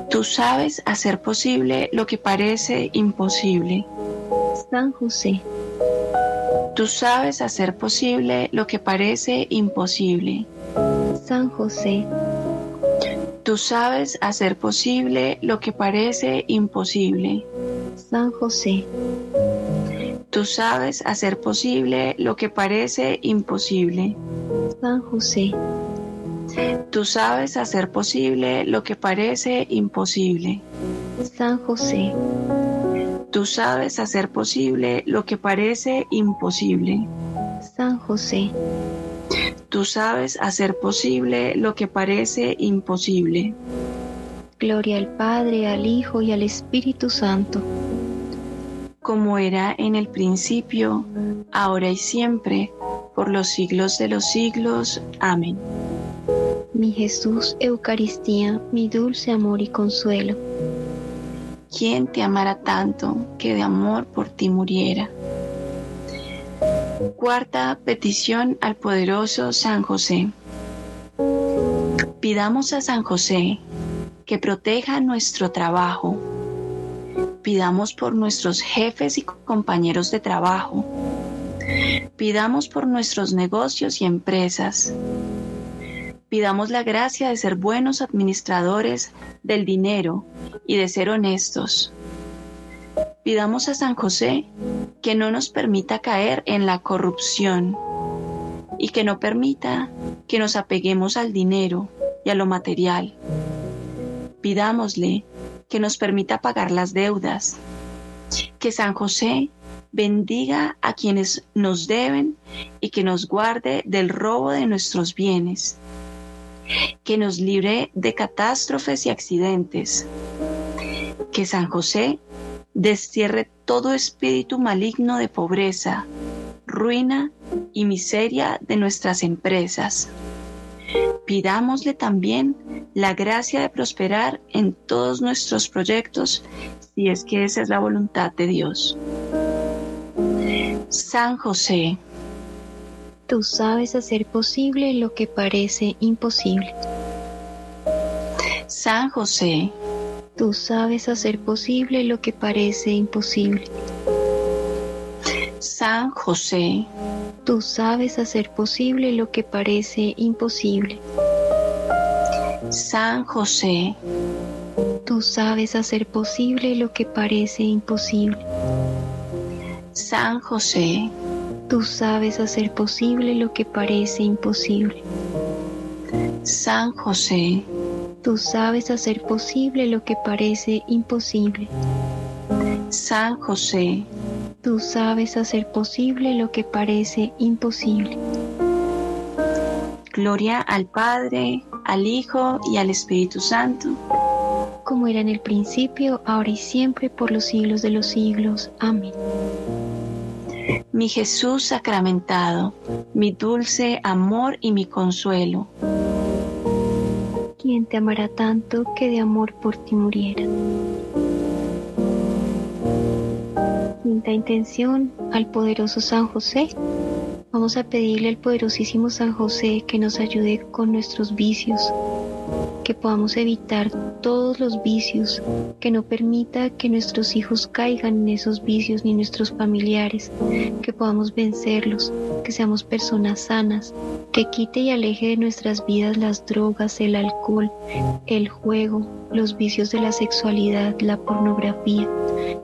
[SPEAKER 5] Tú sabes hacer posible lo que parece imposible.
[SPEAKER 6] San José.
[SPEAKER 5] Tú sabes hacer posible lo que parece imposible.
[SPEAKER 6] San José.
[SPEAKER 5] Tú sabes hacer posible lo que parece imposible.
[SPEAKER 6] San José.
[SPEAKER 5] Tú sabes hacer posible lo que parece imposible.
[SPEAKER 6] San José.
[SPEAKER 5] Tú sabes hacer posible lo que parece imposible.
[SPEAKER 6] San José.
[SPEAKER 5] Tú sabes hacer posible lo que parece imposible.
[SPEAKER 6] San José.
[SPEAKER 5] Tú sabes hacer posible lo que parece imposible.
[SPEAKER 6] Gloria al Padre, al Hijo y al Espíritu Santo.
[SPEAKER 5] Como era en el principio, ahora y siempre, por los siglos de los siglos. Amén.
[SPEAKER 6] Mi Jesús, Eucaristía, mi dulce amor y consuelo.
[SPEAKER 5] ¿Quién te amará tanto que de amor por ti muriera? Cuarta petición al poderoso San José. Pidamos a San José que proteja nuestro trabajo. Pidamos por nuestros jefes y compañeros de trabajo. Pidamos por nuestros negocios y empresas. Pidamos la gracia de ser buenos administradores del dinero y de ser honestos. Pidamos a San José que no nos permita caer en la corrupción y que no permita que nos apeguemos al dinero y a lo material. Pidámosle que nos permita pagar las deudas, que San José bendiga a quienes nos deben y que nos guarde del robo de nuestros bienes, que nos libre de catástrofes y accidentes, que San José destierre todo espíritu maligno de pobreza, ruina y miseria de nuestras empresas. Pidámosle también la gracia de prosperar en todos nuestros proyectos, si es que esa es la voluntad de Dios. San José,
[SPEAKER 6] tú sabes hacer posible lo que parece imposible.
[SPEAKER 5] San José,
[SPEAKER 6] Tú sabes hacer posible lo que parece imposible.
[SPEAKER 5] San José.
[SPEAKER 6] Tú sabes hacer posible lo que parece imposible.
[SPEAKER 5] San José.
[SPEAKER 6] Tú sabes hacer posible lo que parece imposible.
[SPEAKER 5] San José.
[SPEAKER 6] Tú sabes hacer posible lo que parece imposible.
[SPEAKER 5] San José.
[SPEAKER 6] Tú sabes hacer posible lo que parece imposible.
[SPEAKER 5] San José.
[SPEAKER 6] Tú sabes hacer posible lo que parece imposible.
[SPEAKER 5] Gloria al Padre, al Hijo y al Espíritu Santo.
[SPEAKER 6] Como era en el principio, ahora y siempre, por los siglos de los siglos. Amén.
[SPEAKER 5] Mi Jesús sacramentado, mi dulce amor y mi consuelo
[SPEAKER 6] quien te amará tanto que de amor por ti muriera. Quinta intención al poderoso San José. Vamos a pedirle al poderosísimo San José que nos ayude con nuestros vicios, que podamos evitar todos los vicios, que no permita que nuestros hijos caigan en esos vicios ni nuestros familiares, que podamos vencerlos, que seamos personas sanas, que quite y aleje de nuestras vidas las drogas, el alcohol, el juego, los vicios de la sexualidad, la pornografía,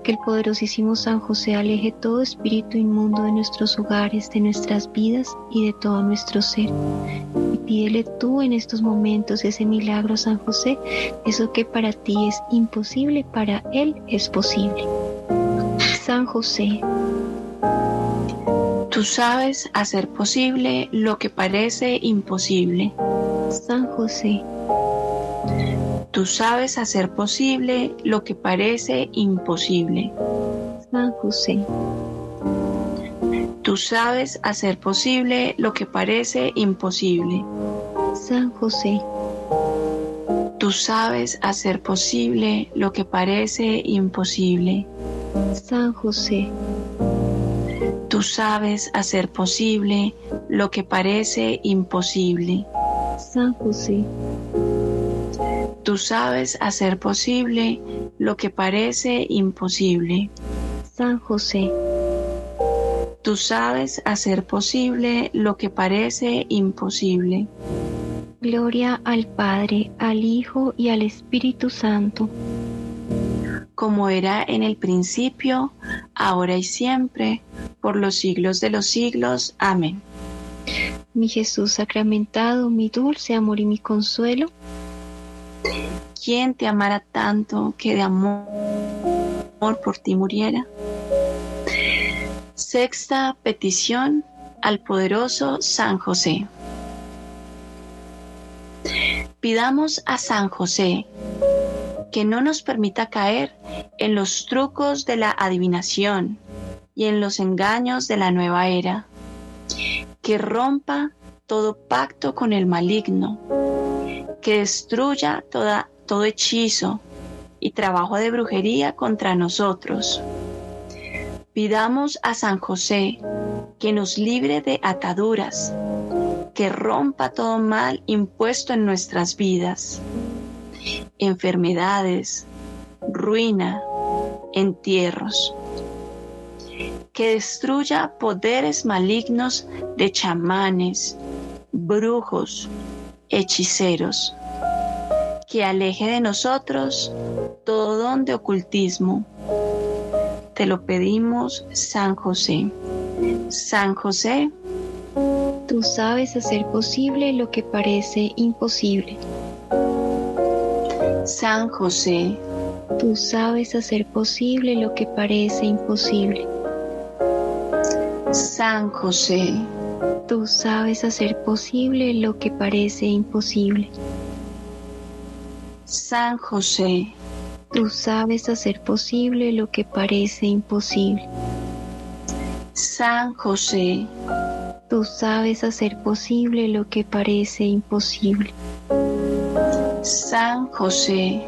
[SPEAKER 6] que el poderosísimo San José aleje todo espíritu inmundo de nuestros hogares, de nuestras vidas y de todo nuestro ser. Y pídele tú en estos momentos ese milagro, San José, eso que para ti es imposible, para Él es posible. San José,
[SPEAKER 5] Tú sabes hacer posible lo que parece imposible.
[SPEAKER 6] San José,
[SPEAKER 5] Tú sabes hacer posible lo que parece imposible.
[SPEAKER 6] San José,
[SPEAKER 5] Tú sabes hacer posible lo que parece imposible.
[SPEAKER 6] San José,
[SPEAKER 5] Tú sabes hacer posible lo que parece imposible.
[SPEAKER 6] San José,
[SPEAKER 5] Tú sabes hacer posible lo que parece imposible.
[SPEAKER 6] San José,
[SPEAKER 5] Tú sabes hacer posible lo que parece imposible.
[SPEAKER 6] San José,
[SPEAKER 5] Tú sabes hacer posible lo que parece imposible.
[SPEAKER 6] Gloria al Padre, al Hijo y al Espíritu Santo,
[SPEAKER 5] como era en el principio, ahora y siempre, por los siglos de los siglos. Amén.
[SPEAKER 6] mi Jesús sacramentado, mi dulce amor y mi consuelo.
[SPEAKER 5] ¿Quién te amara tanto que de amor por ti muriera? Sexta petición al poderoso San José. Pidamos a San José que no nos permita caer en los trucos de la adivinación y en los engaños de la nueva era, que rompa todo pacto con el maligno, que destruya toda, todo hechizo y trabajo de brujería contra nosotros. Pidamos a San José que nos libre de ataduras, que rompa todo mal impuesto en nuestras vidas, enfermedades, ruina, entierros, que destruya poderes malignos de chamanes, brujos, hechiceros, que aleje de nosotros todo don de ocultismo. Te lo pedimos, San José. San José,
[SPEAKER 6] Tú sabes hacer posible lo que parece imposible.
[SPEAKER 5] San José,
[SPEAKER 6] Tú sabes hacer posible lo que parece imposible.
[SPEAKER 5] San José,
[SPEAKER 6] Tú sabes hacer posible lo que parece imposible.
[SPEAKER 5] San José,
[SPEAKER 6] Tú sabes hacer posible lo que parece imposible.
[SPEAKER 5] San José,
[SPEAKER 6] Tú sabes hacer posible lo que parece imposible.
[SPEAKER 5] San José,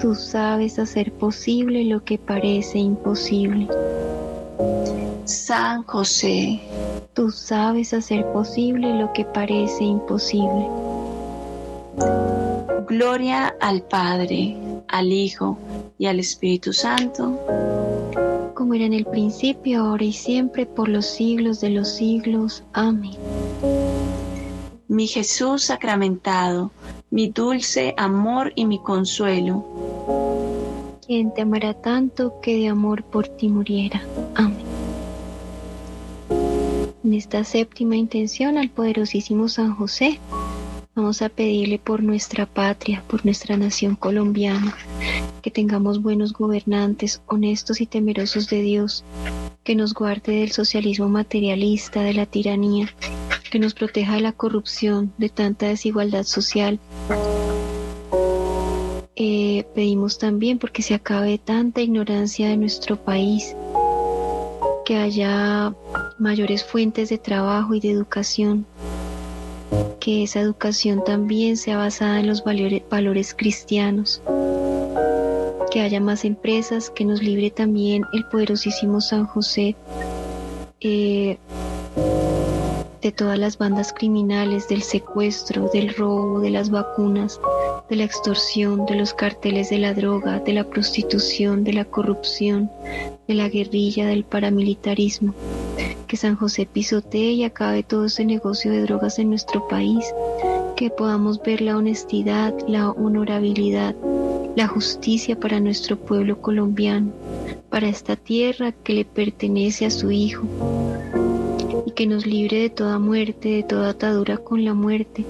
[SPEAKER 6] Tú sabes hacer posible lo que parece imposible.
[SPEAKER 5] San José,
[SPEAKER 6] Tú sabes hacer posible lo que parece imposible.
[SPEAKER 5] gloria al Padre, al Hijo y al Espíritu Santo,
[SPEAKER 6] como era en el principio, ahora y siempre, por los siglos de los siglos. Amén.
[SPEAKER 5] mi Jesús sacramentado, mi dulce amor y mi consuelo.
[SPEAKER 6] Quien te amará tanto que de amor por ti muriera. Amén. En esta séptima intención al poderosísimo San José, vamos a pedirle por nuestra patria, por nuestra nación colombiana, que tengamos buenos gobernantes, honestos y temerosos de Dios, que nos guarde del socialismo materialista, de la tiranía, que nos proteja de la corrupción, de tanta desigualdad social. Eh, pedimos también porque se acabe tanta ignorancia de nuestro país, que haya mayores fuentes de trabajo y de educación, que esa educación también sea basada en los valores, cristianos, que haya más empresas, que nos libre también el poderosísimo San José. eh, de todas las bandas criminales, del secuestro, del robo, de las vacunas, de la extorsión, de los carteles de la droga, de la prostitución, de la corrupción, de la guerrilla, del paramilitarismo. Que San José pisotee y acabe todo ese negocio de drogas en nuestro país. Que podamos ver la honestidad, la honorabilidad, la justicia para nuestro pueblo colombiano, para esta tierra que le pertenece a su Hijo que nos libre de toda muerte, de toda atadura con la muerte,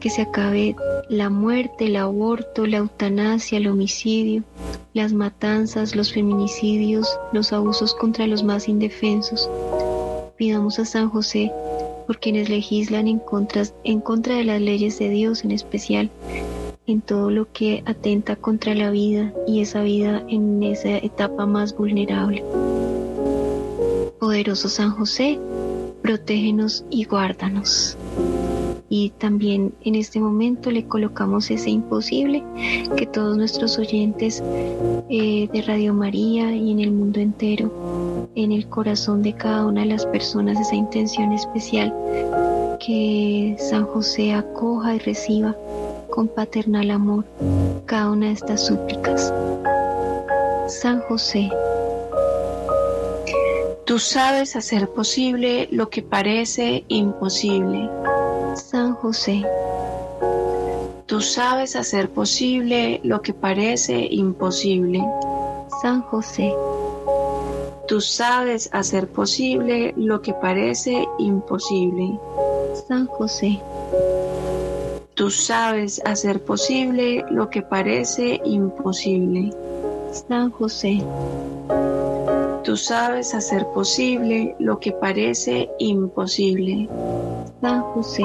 [SPEAKER 6] que se acabe la muerte, el aborto, la eutanasia, el homicidio, las matanzas, los feminicidios, los abusos contra los más indefensos. Pidamos a San José por quienes legislan en contra, en contra de las leyes de Dios, en especial en todo lo que atenta contra la vida y esa vida en esa etapa más vulnerable. Poderoso San José, protégenos y guárdanos. Y también en este momento le colocamos ese imposible que todos nuestros oyentes eh, de Radio María y en el mundo entero, en el corazón de cada una de las personas, esa intención especial que San José acoja y reciba con paternal amor cada una de estas súplicas. San José,
[SPEAKER 5] Tú sabes hacer posible lo que parece imposible.
[SPEAKER 6] San José.
[SPEAKER 5] Tú sabes hacer posible lo que parece imposible.
[SPEAKER 6] San José.
[SPEAKER 5] Tú sabes hacer posible lo que parece imposible.
[SPEAKER 6] San José.
[SPEAKER 5] Tú sabes hacer posible lo que parece imposible.
[SPEAKER 6] San José.
[SPEAKER 5] Tú sabes hacer posible lo que parece imposible.
[SPEAKER 6] San José.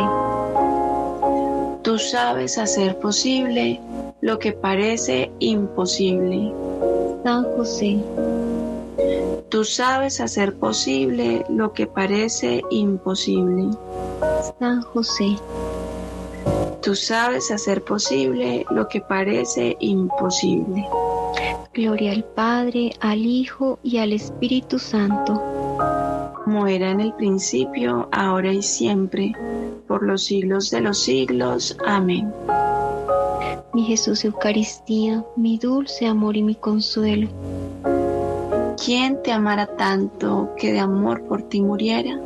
[SPEAKER 5] Tú sabes hacer posible lo que parece imposible.
[SPEAKER 6] San José.
[SPEAKER 5] Tú sabes hacer posible lo que parece imposible.
[SPEAKER 6] San José.
[SPEAKER 5] Tú sabes hacer posible lo que parece imposible.
[SPEAKER 6] Gloria al Padre, al Hijo y al Espíritu Santo.
[SPEAKER 5] Como era en el principio, ahora y siempre, por los siglos de los siglos. Amén.
[SPEAKER 6] Mi Jesús Eucaristía, mi dulce amor y mi consuelo.
[SPEAKER 5] ¿Quién te amara tanto que de amor por ti muriera?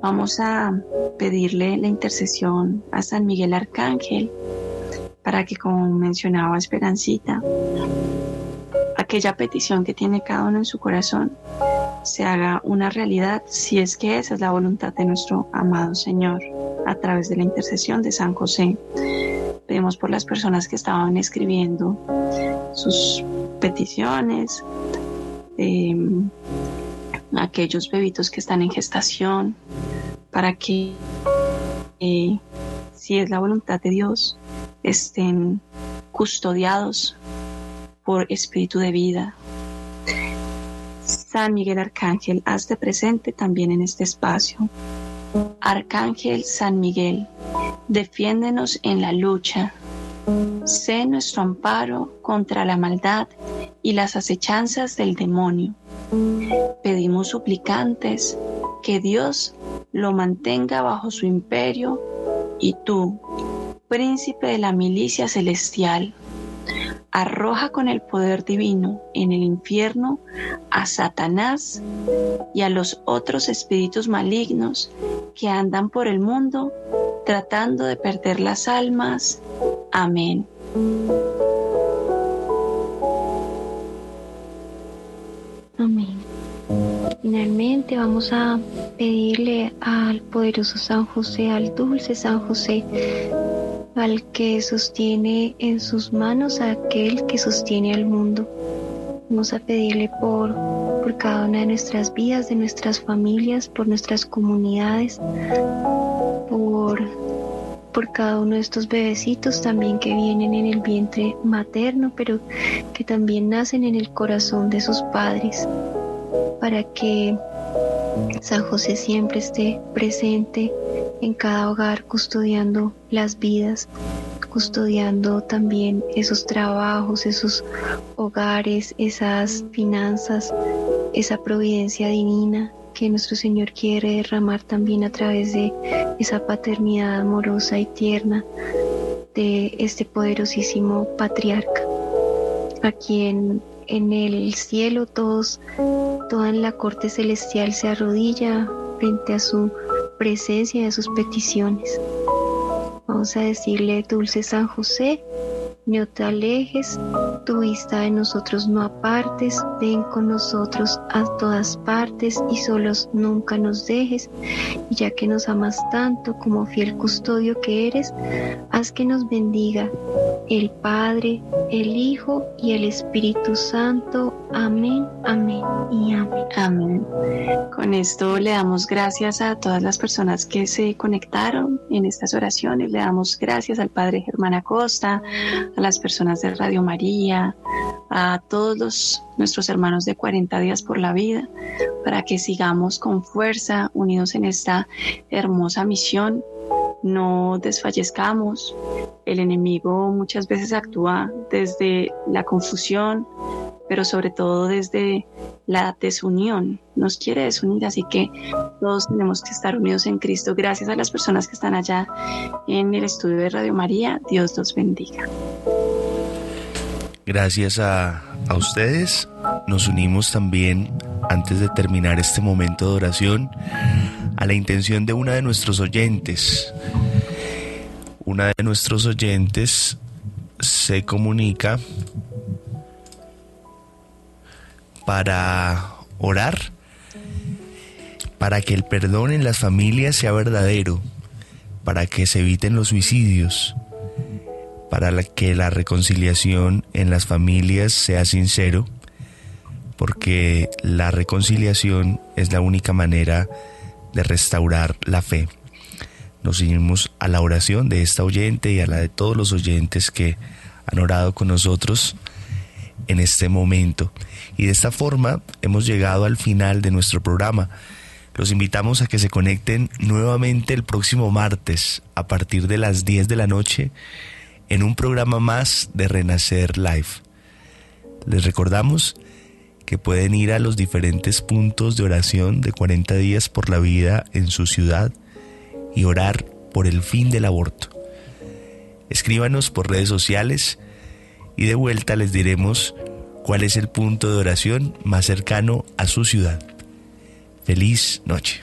[SPEAKER 5] Vamos a pedirle la intercesión a San Miguel Arcángel para que, como mencionaba Esperancita, aquella petición que tiene cada uno en su corazón se haga una realidad si es que esa es la voluntad de nuestro amado Señor a través de la intercesión de San José. Pedimos por las personas que estaban escribiendo sus peticiones, em, aquellos bebitos que están en gestación, para que eh, si es la voluntad de Dios, estén custodiados por espíritu de vida. San Miguel Arcángel, hazte presente también en este espacio. Arcángel San Miguel, defiéndenos en la lucha. Sé nuestro amparo contra la maldad y las acechanzas del demonio. Pedimos suplicantes que Dios lo mantenga bajo su imperio y tú, príncipe de la milicia celestial, arroja con el poder divino en el infierno a Satanás y a los otros espíritus malignos que andan por el mundo tratando de perder las almas. Amén.
[SPEAKER 6] Amén. Finalmente vamos a pedirle al poderoso San José, al dulce San José, al que sostiene en sus manos a aquel que sostiene al mundo. Vamos a pedirle por, por cada una de nuestras vidas, de nuestras familias, por nuestras comunidades, por, por cada uno de estos bebecitos también que vienen en el vientre materno, pero que también nacen en el corazón de sus padres, para que San José siempre esté presente en cada hogar custodiando las vidas, custodiando también esos trabajos, esos hogares, esas finanzas, esa providencia divina que nuestro Señor quiere derramar también a través de esa paternidad amorosa y tierna de este poderosísimo patriarca, a quien en el cielo todos, toda la corte celestial se arrodilla frente a su presencia y a sus peticiones. Vamos a decirle, dulce San José, no te alejes, tu vista de nosotros no apartes, ven con nosotros a todas partes y solos nunca nos dejes, y ya que nos amas tanto como fiel custodio que eres, haz que nos bendiga el Padre, el Hijo y el Espíritu Santo. Amén, amén y amén.
[SPEAKER 5] Amén. Con esto le damos gracias a todas las personas que se conectaron en estas oraciones, le damos gracias al Padre Germán Acosta, a las personas de Radio María, a todos los, nuestros hermanos de 40 días por la vida, para que sigamos con fuerza unidos en esta hermosa misión. No desfallezcamos. El enemigo muchas veces actúa desde la confusión, pero sobre todo desde la desunión. Nos quiere desunir, así que todos tenemos que estar unidos en Cristo. Gracias a las personas que están allá en el estudio de Radio María. Dios los bendiga.
[SPEAKER 1] Gracias a, a ustedes. Nos unimos también, antes de terminar este momento de oración, a la intención de una de nuestros oyentes. Una de nuestros oyentes se comunica para orar, para que el perdón en las familias sea verdadero, para que se eviten los suicidios, para que la reconciliación en las familias sea sincero, porque la reconciliación es la única manera de restaurar la fe. Nos unimos a la oración de esta oyente y a la de todos los oyentes que han orado con nosotros en este momento. Y de esta forma hemos llegado al final de nuestro programa. Los invitamos a que se conecten nuevamente el próximo martes a partir de las 10 de la noche en un programa más de Renacer Live. Les recordamos que pueden ir a los diferentes puntos de oración de 40 días por la vida en su ciudad y orar por el fin del aborto. Escríbanos por redes sociales y de vuelta les diremos cuál es el punto de oración más cercano a su ciudad. Feliz noche.